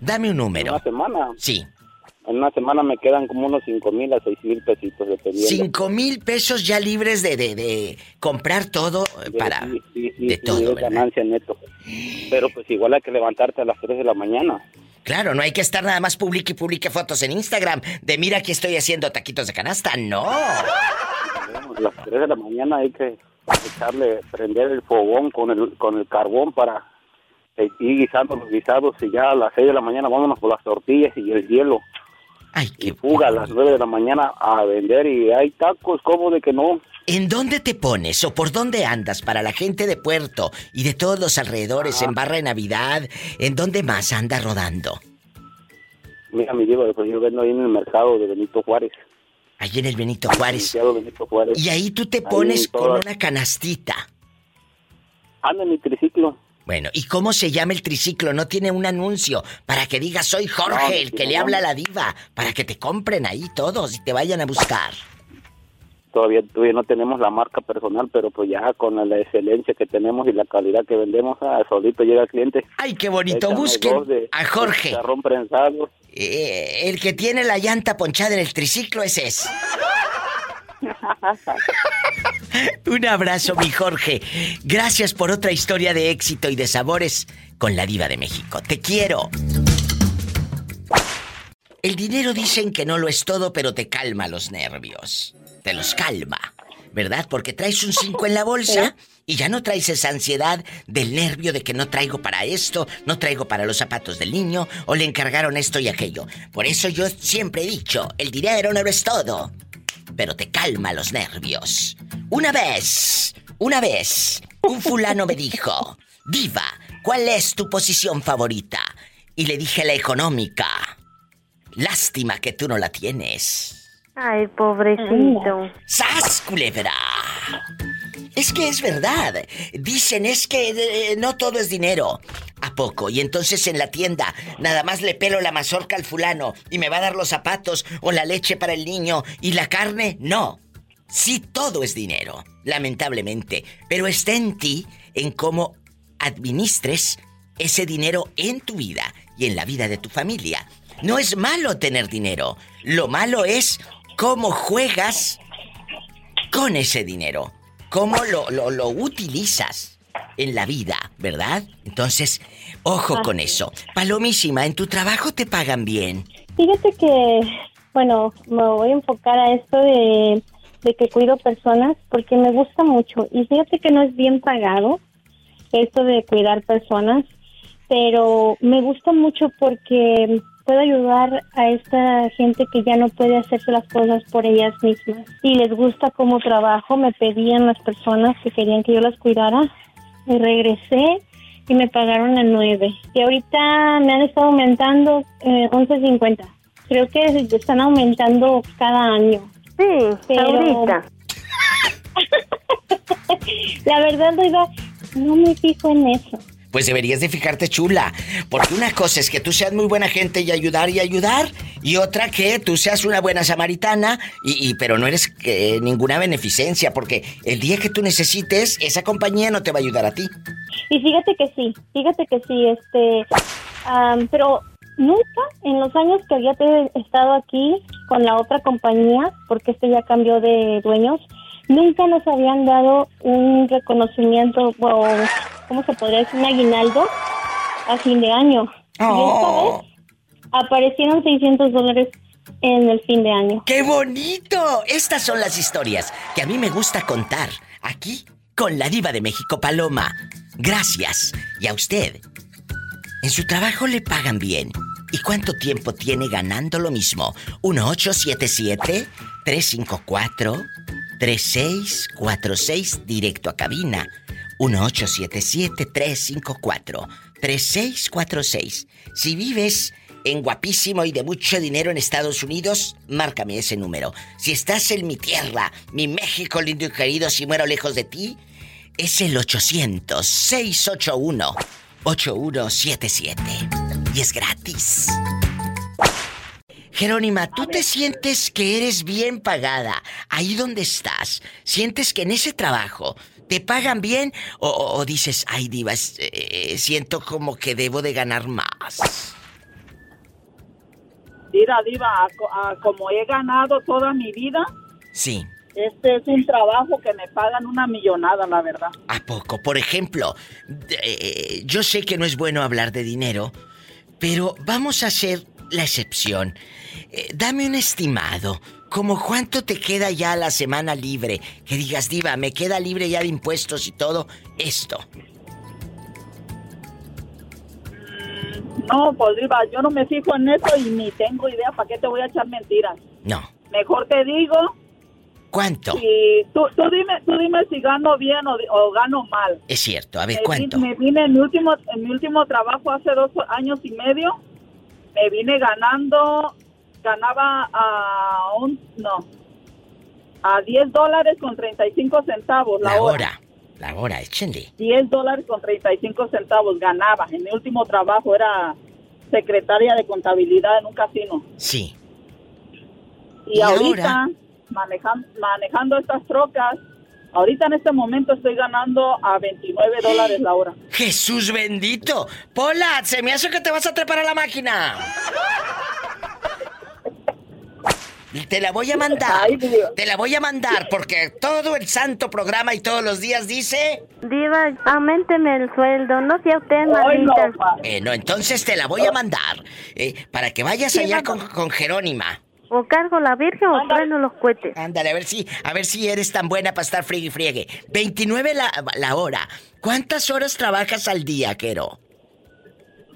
Dame un número. ¿Una semana? Sí. En una semana me quedan como unos cinco mil a seis mil pesitos, dependiendo. Cinco mil pesos ya libres de, de, de comprar todo eh, para... Sí, sí, sí, de todo, ganancia neto. Pero pues igual hay que levantarte a las 3 de la mañana. Claro, no hay que estar nada más publique y publique fotos en Instagram de mira que estoy haciendo taquitos de canasta. No. A las 3 de la mañana hay que echarle, prender el fogón con el, con el carbón para ir guisando los guisados y ya a las 6 de la mañana vámonos por las tortillas y el hielo. Ay, qué fuga a las 9 de la mañana a vender y hay tacos, ¿cómo de que no? ¿En dónde te pones o por dónde andas para la gente de Puerto y de todos los alrededores, en Barra de Navidad? ¿En dónde más anda rodando? Mira, mi diva, pues yo vendo ahí en el mercado de Benito Juárez. Ahí en el Benito Juárez. Benito Juárez. Y ahí tú te pones con una canastita. Anda en mi triciclo. Bueno, ¿y cómo se llama el triciclo? No tiene un anuncio para que digas soy Jorge, No, el que no, le habla a la diva, para que te compren ahí todos y te vayan a buscar. Todavía, todavía no tenemos la marca personal, pero pues ya con la, excelencia que tenemos y la calidad que vendemos, ah, solito llega el cliente. Ay, qué bonito. Échame Busquen de- a Jorge. Eh, el que tiene la llanta ponchada en el triciclo ese es. Un abrazo, mi Jorge. Gracias por otra historia de éxito y de sabores con la diva de México. Te quiero. El dinero dicen que no lo es todo, pero te calma los nervios. Te los calma, ¿verdad? Porque traes un 5 en la bolsa y ya no traes esa ansiedad del nervio de que no traigo para esto, no traigo para los zapatos del niño o le encargaron esto y aquello. Por eso yo siempre he dicho, el dinero no lo es todo, pero te calma los nervios. Una vez, una vez, un fulano me dijo, Diva, ¿cuál es tu posición favorita? Y le dije la económica. Lástima que tú no la tienes. Ay, pobrecito. ¡Sas, culebra! Es que es verdad. Dicen es que eh, no todo es dinero. ¿A poco? Y entonces en la tienda nada más le pelo la mazorca al fulano y me va a dar los zapatos o la leche para el niño y la carne. No. Sí, todo es dinero, lamentablemente. Pero está en ti en cómo administres ese dinero en tu vida y en la vida de tu familia. No es malo tener dinero. Lo malo es cómo juegas con ese dinero. Cómo lo, lo, lo utilizas en la vida, ¿verdad? Entonces, ojo con eso. Palomísima, ¿en tu trabajo te pagan bien? Fíjate que, bueno, me voy a enfocar a esto de, de que cuido personas porque me gusta mucho. Y fíjate que no es bien pagado esto de cuidar personas, pero me gusta mucho porque puedo ayudar a esta gente que ya no puede hacerse las cosas por ellas mismas. Y les gusta cómo trabajo, me pedían las personas que querían que yo las cuidara. Y regresé y me pagaron a nueve. Y ahorita me han estado aumentando eh, 11.50. Creo que están aumentando cada año. Sí, ahorita. [laughs] La verdad, no me fijo en eso. Pues deberías de fijarte chula, porque una cosa es que tú seas muy buena gente y ayudar y ayudar, y otra que tú seas una buena samaritana, y, y- pero no eres eh, ninguna beneficencia, porque el día que tú necesites, esa compañía no te va a ayudar a ti. Y fíjate que sí, fíjate que sí, este, am, pero nunca en los años que había estado aquí con la otra compañía, porque este ya cambió de dueños, nunca nos habían dado un reconocimiento o, ¿cómo se podría decir? Un aguinaldo a fin de año. Y esta vez aparecieron 600 dólares en el fin de año. ¡Qué bonito! Estas son las historias que a mí me gusta contar aquí con la diva de México Paloma. Gracias. Y a usted. En su trabajo le pagan bien. ¿Y cuánto tiempo tiene ganando lo mismo? 1877-354-3646 directo a cabina. 1877-354-3646. Si vives en guapísimo y de mucho dinero en Estados Unidos, márcame ese número. Si estás en mi tierra, mi México lindo y querido, si muero lejos de ti, es el 800-681-8177. Y es gratis. Jerónima, ¿tú te sientes que eres bien pagada ahí donde estás? ¿Sientes que en ese trabajo te pagan bien o, dices, ay diva, es- eh, siento como que debo de ganar más? Mira, Diva, a como he ganado toda mi vida, Sí. este es un trabajo que me pagan una millonada, la verdad. ¿A poco? Por ejemplo, eh, yo sé que no es bueno hablar de dinero, pero vamos a hacer la excepción. Eh, dame un estimado. ¿Como cuánto te queda ya la semana libre? Que digas, diva, me queda libre ya de impuestos y todo esto. No, pues Diva, yo no me fijo en eso y ni tengo idea para qué te voy a echar mentiras. No. Mejor te digo. ¿Cuánto? Y tú, tú dime, tú dime si gano bien o, o gano mal. Es cierto, a ver, Me ¿cuánto? vine- Me vine en mi último, en mi último trabajo hace dos años y medio. Me vine ganando, ganaba a un, no, a 10 dólares con 35 centavos la, La hora. hora, la hora, échenle. 10 dólares con 35 centavos ganaba. En mi último trabajo era secretaria de contabilidad en un casino. Sí. Y, ¿Y ahorita, ahora? manejan- manejando estas trocas, ahorita en este momento estoy ganando a 29 dólares la hora. [gasps] Jesús bendito. Pola, se me hace que te vas a trepar a la máquina. Te la voy a mandar. Te la voy a mandar porque todo el santo programa y todos los días dice... Diva, aumenteme el sueldo, no sea usted maldita. Eh, no, entonces te la voy a mandar eh, para que vayas allá con, con Jerónima. O cargo la virgen o trueno los cohetes. Ándale, a ver si, a ver si eres tan buena para estar friegue y friegue. 29 la, la hora. ¿Cuántas horas trabajas al día, Quero?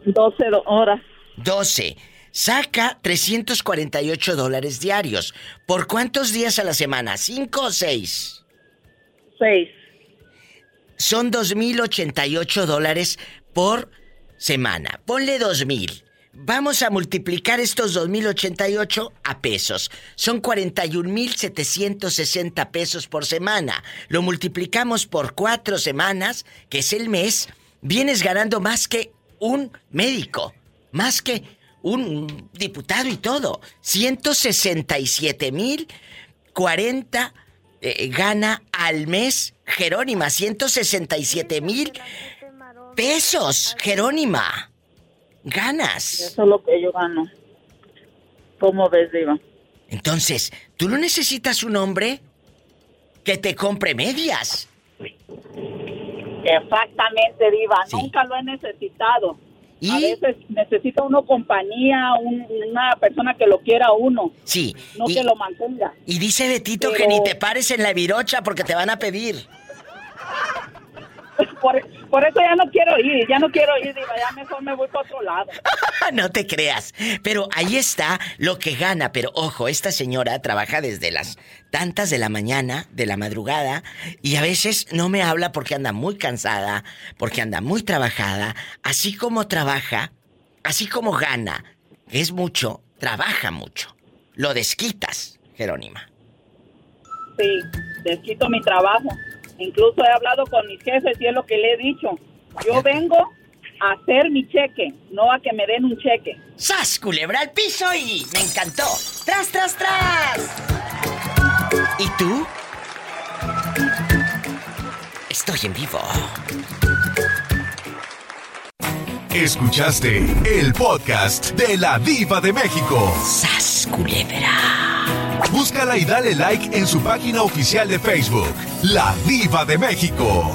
12 horas. 12. Saca 348 dólares diarios. ¿Por cuántos días a la semana? ¿Cinco o seis? Seis. Son 2.088 dólares por semana. Ponle 2.000. Vamos a multiplicar estos 2.088 a pesos. Son 41.760 pesos por semana. Lo multiplicamos por cuatro semanas, que es el mes. Vienes ganando más que un médico. Más que un diputado y todo. 167 mil 40 eh, gana al mes Jerónima. 167 mil pesos, Jerónima. Ganas. Eso es lo que yo gano. ¿Cómo ves, Diva? Entonces, ¿tú no necesitas un hombre que te compre medias? Exactamente, Diva. Nunca lo he necesitado. A veces necesita uno compañía, un- una persona que lo quiera uno. Sí. No y, que lo mantenga. y dice Betito que Pero- ni te pares en la virocha porque te van a pedir. [laughs] Por, por eso ya no quiero ir, ya no quiero ir, Diva. Ya mejor me voy para otro lado. [laughs] no te creas. Pero ahí está lo que gana. Pero ojo, esta señora trabaja desde las tantas de la mañana, de la madrugada, y a veces no me habla porque anda muy cansada, porque anda muy trabajada. Así como trabaja, así como gana, es mucho, trabaja mucho. Lo desquitas, Jerónima. Sí, desquito mi trabajo. Incluso he hablado con mis jefes y es lo que le he dicho. Yo vengo a hacer mi cheque, no a que me den un cheque. ¡Sas, culebra al piso y me encantó! ¡Tras, tras, tras! ¿Y tú? Estoy en vivo. Escuchaste el podcast de la Diva de México. ¡Sas, culebra! Búscala y dale like en su página oficial de Facebook, La Diva de México.